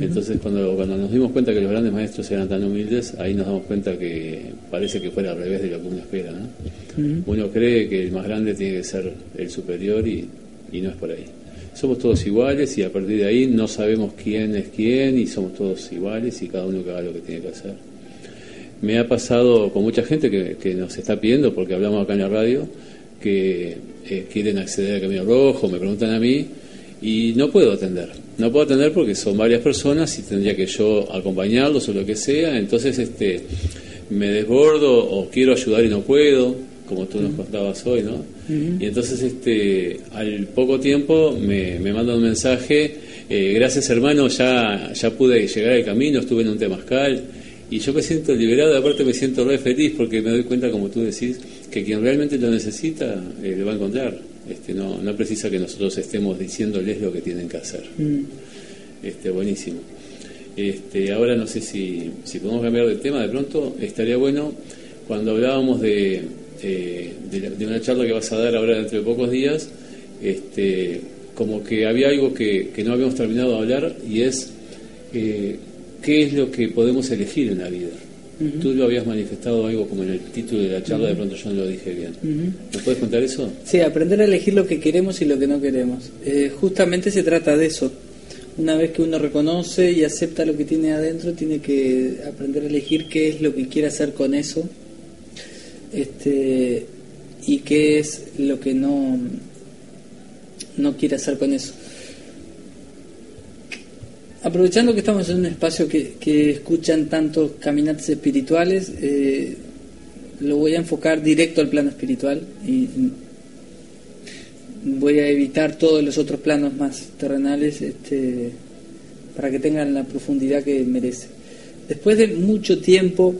Entonces, cuando, cuando nos dimos cuenta que los grandes maestros eran tan humildes, ahí nos damos cuenta que parece que fuera al revés de lo que uno espera. ¿no? Uno cree que el más grande tiene que ser el superior y, y no es por ahí. Somos todos iguales y a partir de ahí no sabemos quién es quién y somos todos iguales y cada uno que haga lo que tiene que hacer. Me ha pasado con mucha gente que, que nos está pidiendo, porque hablamos acá en la radio, que eh, quieren acceder al Camino Rojo, me preguntan a mí, y no puedo atender. No puedo atender porque son varias personas y tendría que yo acompañarlos o lo que sea, entonces este me desbordo o quiero ayudar y no puedo, como tú nos contabas hoy, ¿no? Y entonces este al poco tiempo me, me manda un mensaje, eh, gracias hermano, ya, ya pude llegar al camino, estuve en un temazcal, y yo me siento liberado, aparte me siento re feliz porque me doy cuenta, como tú decís, que quien realmente lo necesita eh, lo va a encontrar. Este, no, no precisa que nosotros estemos diciéndoles lo que tienen que hacer. Este, buenísimo. Este, ahora no sé si, si podemos cambiar de tema de pronto. Estaría bueno cuando hablábamos de, eh, de, la- de una charla que vas a dar ahora dentro de pocos días, este, como que había algo que, que no habíamos terminado de hablar y es eh, qué es lo que podemos elegir en la vida. Tú lo habías manifestado algo como en el título de la charla, de pronto yo no lo dije bien. ¿Me puedes contar eso? Sí, aprender a elegir lo que queremos y lo que no queremos. Eh, justamente se trata de eso. Una vez que uno reconoce y acepta lo que tiene adentro, tiene que aprender a elegir qué es lo que quiere hacer con eso este, y qué es lo que no, no quiere hacer con eso. Aprovechando que estamos en un espacio que, que escuchan tantos caminantes espirituales, eh, lo voy a enfocar directo al plano espiritual y voy a evitar todos los otros planos más terrenales este, para que tengan la profundidad que merece. Después de mucho tiempo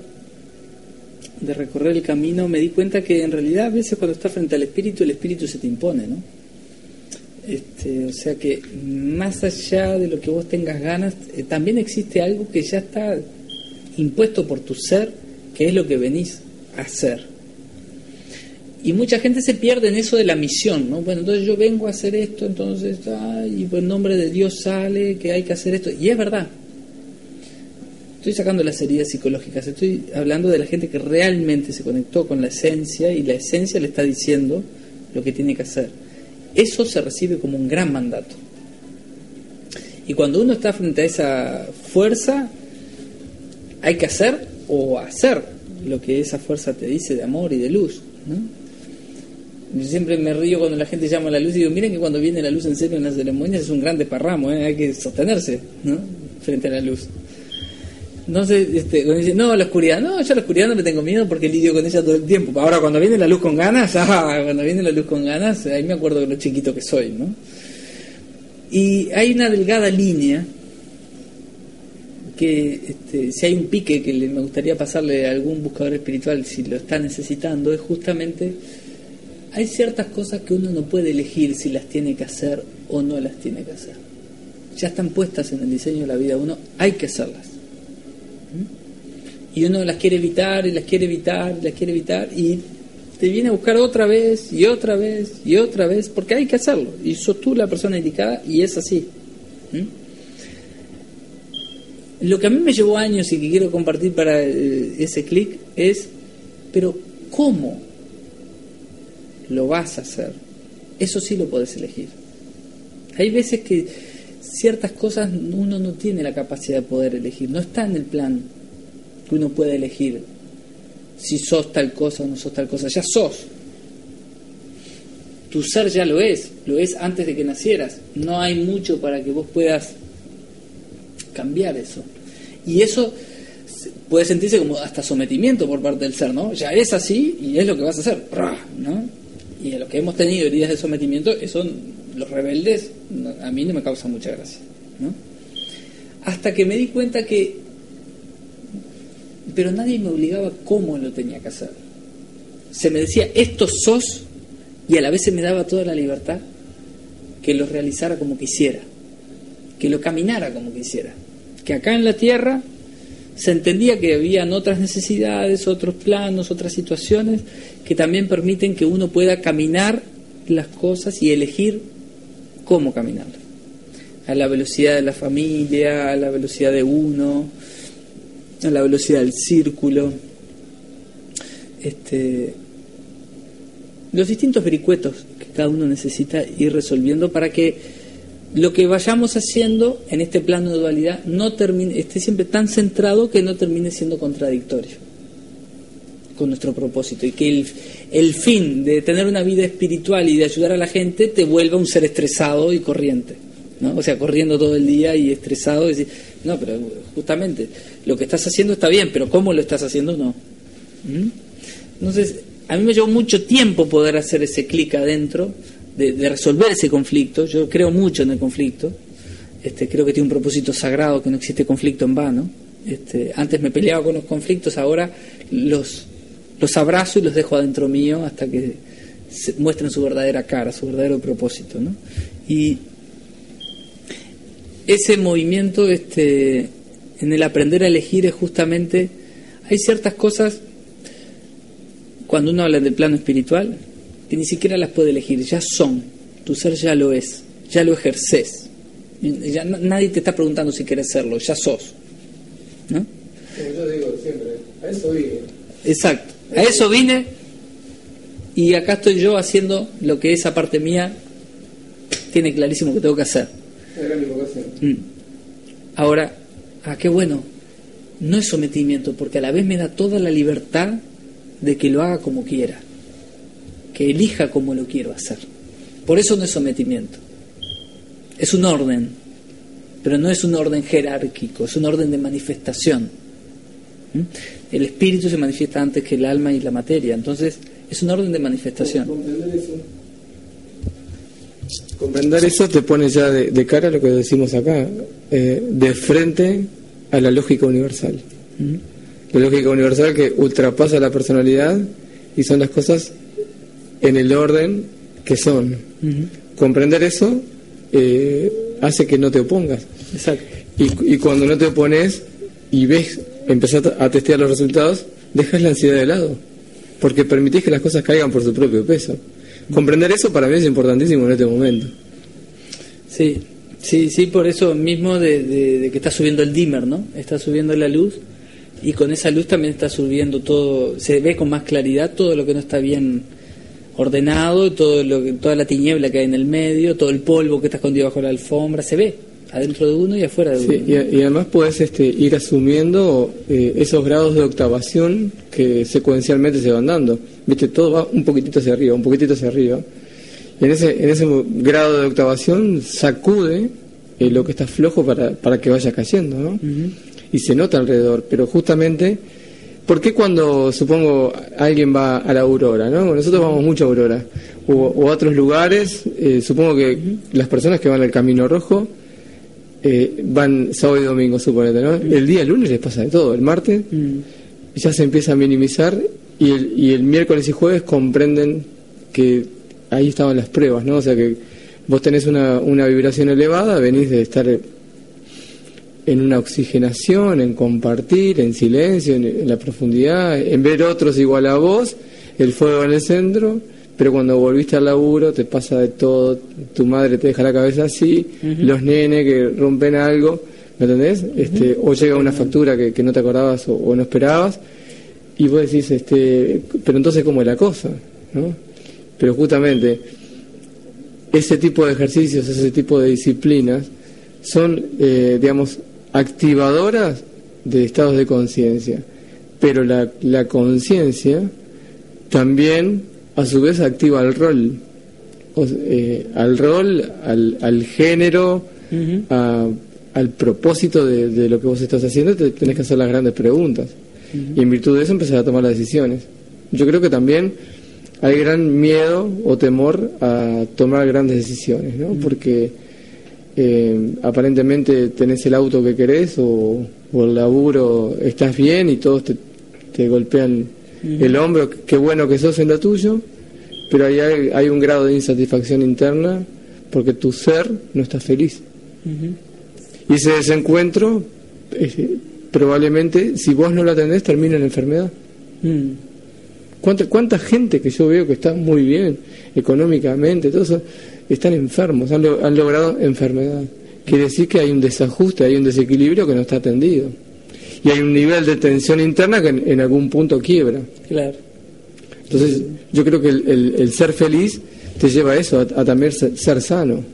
de recorrer el camino, me di cuenta que en realidad a veces cuando estás frente al espíritu, el espíritu se te impone, ¿no? Este, o sea que más allá de lo que vos tengas ganas, eh, también existe algo que ya está impuesto por tu ser, que es lo que venís a hacer. Y mucha gente se pierde en eso de la misión, ¿no? Bueno, entonces yo vengo a hacer esto, entonces, ay, y en nombre de Dios sale que hay que hacer esto. Y es verdad. Estoy sacando las heridas psicológicas, estoy hablando de la gente que realmente se conectó con la esencia y la esencia le está diciendo lo que tiene que hacer. Eso se recibe como un gran mandato. Y cuando uno está frente a esa fuerza, hay que hacer o hacer lo que esa fuerza te dice de amor y de luz. ¿no? Yo siempre me río cuando la gente llama a la luz y digo, miren que cuando viene la luz en serio en las ceremonias es un gran desparramo, ¿eh? hay que sostenerse ¿no? frente a la luz. Entonces, este, cuando dicen, no, la oscuridad, no, yo la oscuridad no me tengo miedo porque lidio con ella todo el tiempo. Ahora, cuando viene la luz con ganas, ah, cuando viene la luz con ganas, ahí me acuerdo de lo chiquito que soy, ¿no? Y hay una delgada línea que, este, si hay un pique que le, me gustaría pasarle a algún buscador espiritual, si lo está necesitando, es justamente, hay ciertas cosas que uno no puede elegir si las tiene que hacer o no las tiene que hacer. Ya están puestas en el diseño de la vida uno, hay que hacerlas y uno las quiere evitar y las quiere evitar y las quiere evitar y te viene a buscar otra vez y otra vez y otra vez porque hay que hacerlo. Y sos tú la persona indicada y es así. ¿Mm? lo que a mí me llevó años y que quiero compartir para eh, ese clic es pero cómo lo vas a hacer eso sí lo podés elegir. Hay veces que ciertas cosas uno no tiene la capacidad de poder elegir no está en el plan que uno puede elegir si sos tal cosa o no sos tal cosa, ya sos. Tu ser ya lo es, lo es antes de que nacieras. No hay mucho para que vos puedas cambiar eso. Y eso puede sentirse como hasta sometimiento por parte del ser, ¿no? Ya es así y es lo que vas a hacer. ¿no? Y a los que hemos tenido heridas de sometimiento, eso, los rebeldes, a mí no me causa mucha gracia, ¿no? Hasta que me di cuenta que pero nadie me obligaba cómo lo tenía que hacer. Se me decía, esto sos, y a la vez se me daba toda la libertad que lo realizara como quisiera, que lo caminara como quisiera. Que acá en la tierra se entendía que habían otras necesidades, otros planos, otras situaciones que también permiten que uno pueda caminar las cosas y elegir cómo caminar. A la velocidad de la familia, a la velocidad de uno, a la velocidad del círculo. Este, los distintos vericuetos que cada uno necesita ir resolviendo para que lo que vayamos haciendo en este plano de dualidad no termine, esté siempre tan centrado que no termine siendo contradictorio. Con nuestro propósito y que el, el fin de tener una vida espiritual y de ayudar a la gente te vuelva un ser estresado y corriente. ¿no? O sea, corriendo todo el día y estresado, decir, no, pero justamente lo que estás haciendo está bien, pero cómo lo estás haciendo no. ¿Mm? Entonces, a mí me llevó mucho tiempo poder hacer ese clic adentro, de, de resolver ese conflicto. Yo creo mucho en el conflicto. Este, creo que tiene un propósito sagrado, que no existe conflicto en vano. Este, antes me peleaba con los conflictos, ahora los, los abrazo y los dejo adentro mío hasta que se muestren su verdadera cara, su verdadero propósito. ¿no? Y ese movimiento este, en el aprender a elegir es justamente, hay ciertas cosas, cuando uno habla del plano espiritual, que ni siquiera las puede elegir, ya son, tu ser ya lo es, ya lo ejerces. Ya nadie te está preguntando si quieres serlo, ya sos. ¿no? Como yo digo siempre, a eso vine. Exacto. A eso vine y acá estoy yo haciendo lo que esa parte mía tiene clarísimo que tengo que hacer. Mm. Ahora, ah, qué bueno. No es sometimiento, porque a la vez me da toda la libertad de que lo haga como quiera, que elija como lo quiero hacer. Por eso no es sometimiento. Es un orden, pero no es un orden jerárquico, es un orden de manifestación. ¿Mm? El espíritu se manifiesta antes que el alma y la materia, entonces es un orden de manifestación. Comprender eso. Comprender eso te pone ya de, de cara a lo que decimos acá, eh, de frente a la lógica universal. La lógica universal que ultrapasa la personalidad y son las cosas en el orden que son. Comprender eso eh, hace que no te opongas. Exacto. Y, y cuando no te opones y ves, empezás a testear los resultados, dejas la ansiedad de lado. Porque permitís que las cosas caigan por su propio peso. Comprender eso para mí es importantísimo en este momento. Sí, sí, sí, por eso mismo de, de- de que está subiendo el dimmer, ¿no? Está subiendo la luz y con esa luz también está subiendo todo, se ve con más claridad todo lo que no está bien ordenado, todo lo que, toda la tiniebla que hay en el medio, todo el polvo que está escondido bajo la alfombra, se ve adentro de uno y afuera de Sí, uno. y, y además puedes este, ir asumiendo eh, esos grados de octavación que secuencialmente se van dando. Viste, todo va un poquitito hacia arriba, un poquitito hacia arriba. Y en ese, en ese grado de octavación sacude eh, lo que está flojo para, para que vaya cayendo, ¿no? Y se nota alrededor, pero justamente, ¿por qué cuando, supongo, alguien va a la Aurora, ¿no? Nosotros vamos mucho a Aurora, o, o a otros lugares, eh, supongo que las personas que van al Camino Rojo, eh, van sábado y domingo, suponete, ¿no? El día lunes les pasa de todo, el martes ya se empieza a minimizar y el, y el miércoles y jueves comprenden que ahí estaban las pruebas, ¿no? O sea que vos tenés una, una vibración elevada, venís de estar en una oxigenación, en compartir, en silencio, en, en la profundidad, en ver otros igual a vos, el fuego en el centro, pero cuando volviste al laburo te pasa de todo, tu madre te deja la cabeza así, los nenes que rompen algo, ¿me entendés? este, o llega una factura que, que no te acordabas o, o no esperabas, y vos decís, este, pero entonces cómo es la cosa, ¿no? Pero justamente ese tipo de ejercicios, ese tipo de disciplinas son, eh, digamos, activadoras de estados de conciencia, pero la, la conciencia también a su vez activa el rol, o eh, al rol, al, al género, a- al propósito de, de lo que vos estás haciendo, te tenés que hacer las grandes preguntas. Y en virtud de eso empezar a tomar las decisiones. Yo creo que también hay gran miedo o temor a tomar grandes decisiones, ¿no? Porque eh, aparentemente tenés el auto que querés o, o el laburo estás bien y todos te, te golpean el hombro, qué bueno que sos en lo tuyo, pero ahí hay, hay un grado de insatisfacción interna porque tu ser no está feliz. Y ese desencuentro, eh, probablemente, si vos no lo atendés, termina en enfermedad. Mm. ¿Cuánta, ¿Cuánta gente que yo veo que está muy bien económicamente, todo eso, están enfermos, han, lo- han logrado enfermedad? Quiere decir que hay un desajuste, hay un desequilibrio que no está atendido. Y hay un nivel de tensión interna que en, en algún punto quiebra. Claro. Entonces, yo creo que el, el- el ser feliz te lleva a eso, a, a también ser, ser sano,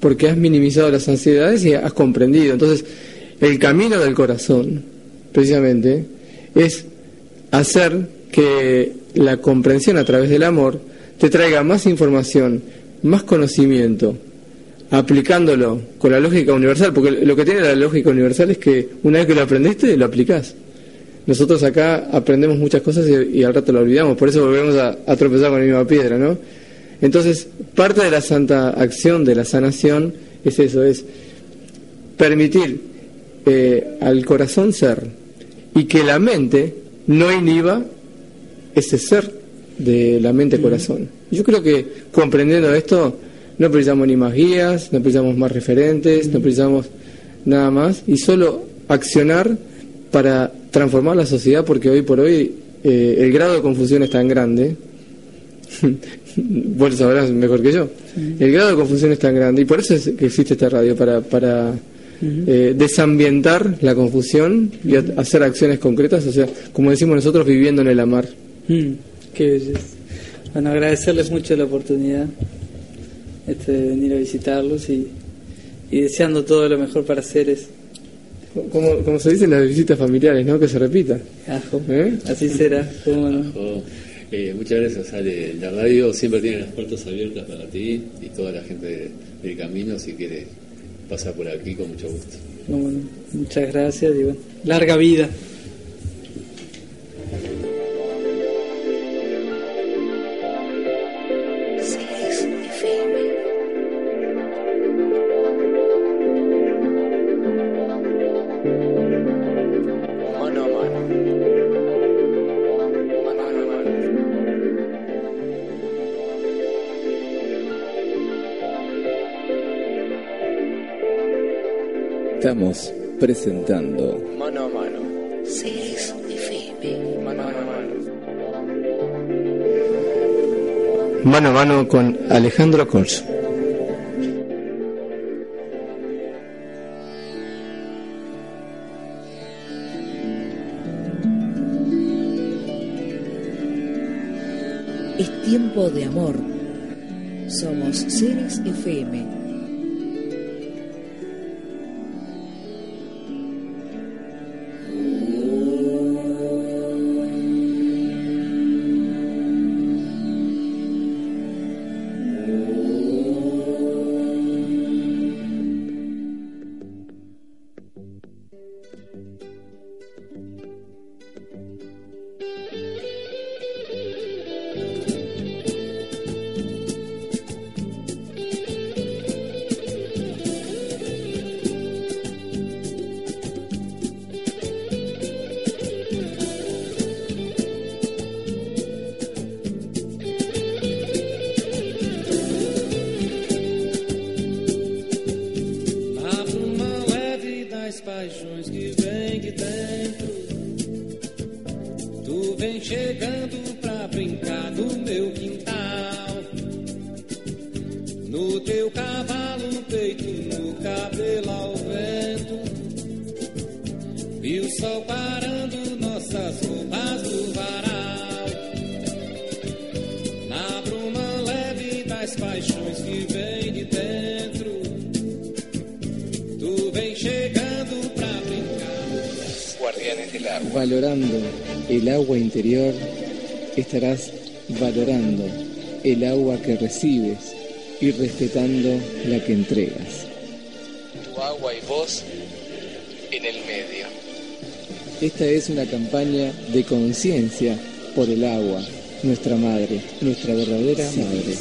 porque has minimizado las ansiedades y has comprendido. Entonces, el camino del corazón, precisamente, es hacer que la comprensión a través del amor te traiga más información, más conocimiento, aplicándolo con la lógica universal, porque lo que tiene la lógica universal es que una vez que lo aprendiste, lo aplicás. Nosotros acá aprendemos muchas cosas y, y al rato lo olvidamos, por eso volvemos a, a tropezar con la misma piedra, ¿no? Entonces, parte de la santa acción de la sanación es eso, es permitir eh, al corazón ser y que la mente no inhiba ese ser de la mente-corazón. Yo creo que comprendiendo esto, no precisamos ni más guías, no precisamos más referentes, no precisamos nada más, y solo accionar para transformar la sociedad, porque hoy por hoy eh, el grado de confusión es tan grande, vos lo sabrás mejor que yo, el grado de confusión es tan grande, y por eso es que existe esta radio, para, para eh, desambientar la confusión y hacer acciones concretas, o sea, como decimos nosotros, viviendo en el amar. Mm, qué belleza. Bueno, agradecerles mucho la oportunidad este, de venir a visitarlos y, y deseando todo lo mejor para Ceres. Como, como se dice en las visitas familiares, ¿no? Que se repita. Ajo. ¿Eh? Así será. cómo no. Ojo. Eh, muchas gracias, Ale. La radio siempre tiene las puertas abiertas para ti y toda la gente de- del camino, si quiere pasar por aquí con mucho gusto. Cómo no. Muchas gracias y bueno, larga vida. Estamos presentando Mano a mano. Ceres FM. Mano a mano. Mano a mano con Alejandro Corso. Es tiempo de amor. Somos Ceres FM. El agua que recibes y respetando la que entregas. Tu agua y vos en el medio. Esta es una campaña de conciencia por el agua, nuestra madre, nuestra verdadera madre.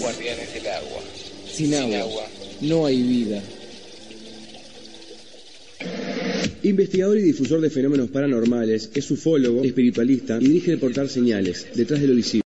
Guardianes del agua. Sin agua, agua. no hay vida. Investigador y difusor de fenómenos paranormales, es ufólogo, espiritualista y dirige el portal Señales, detrás de lo visible.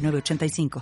906985.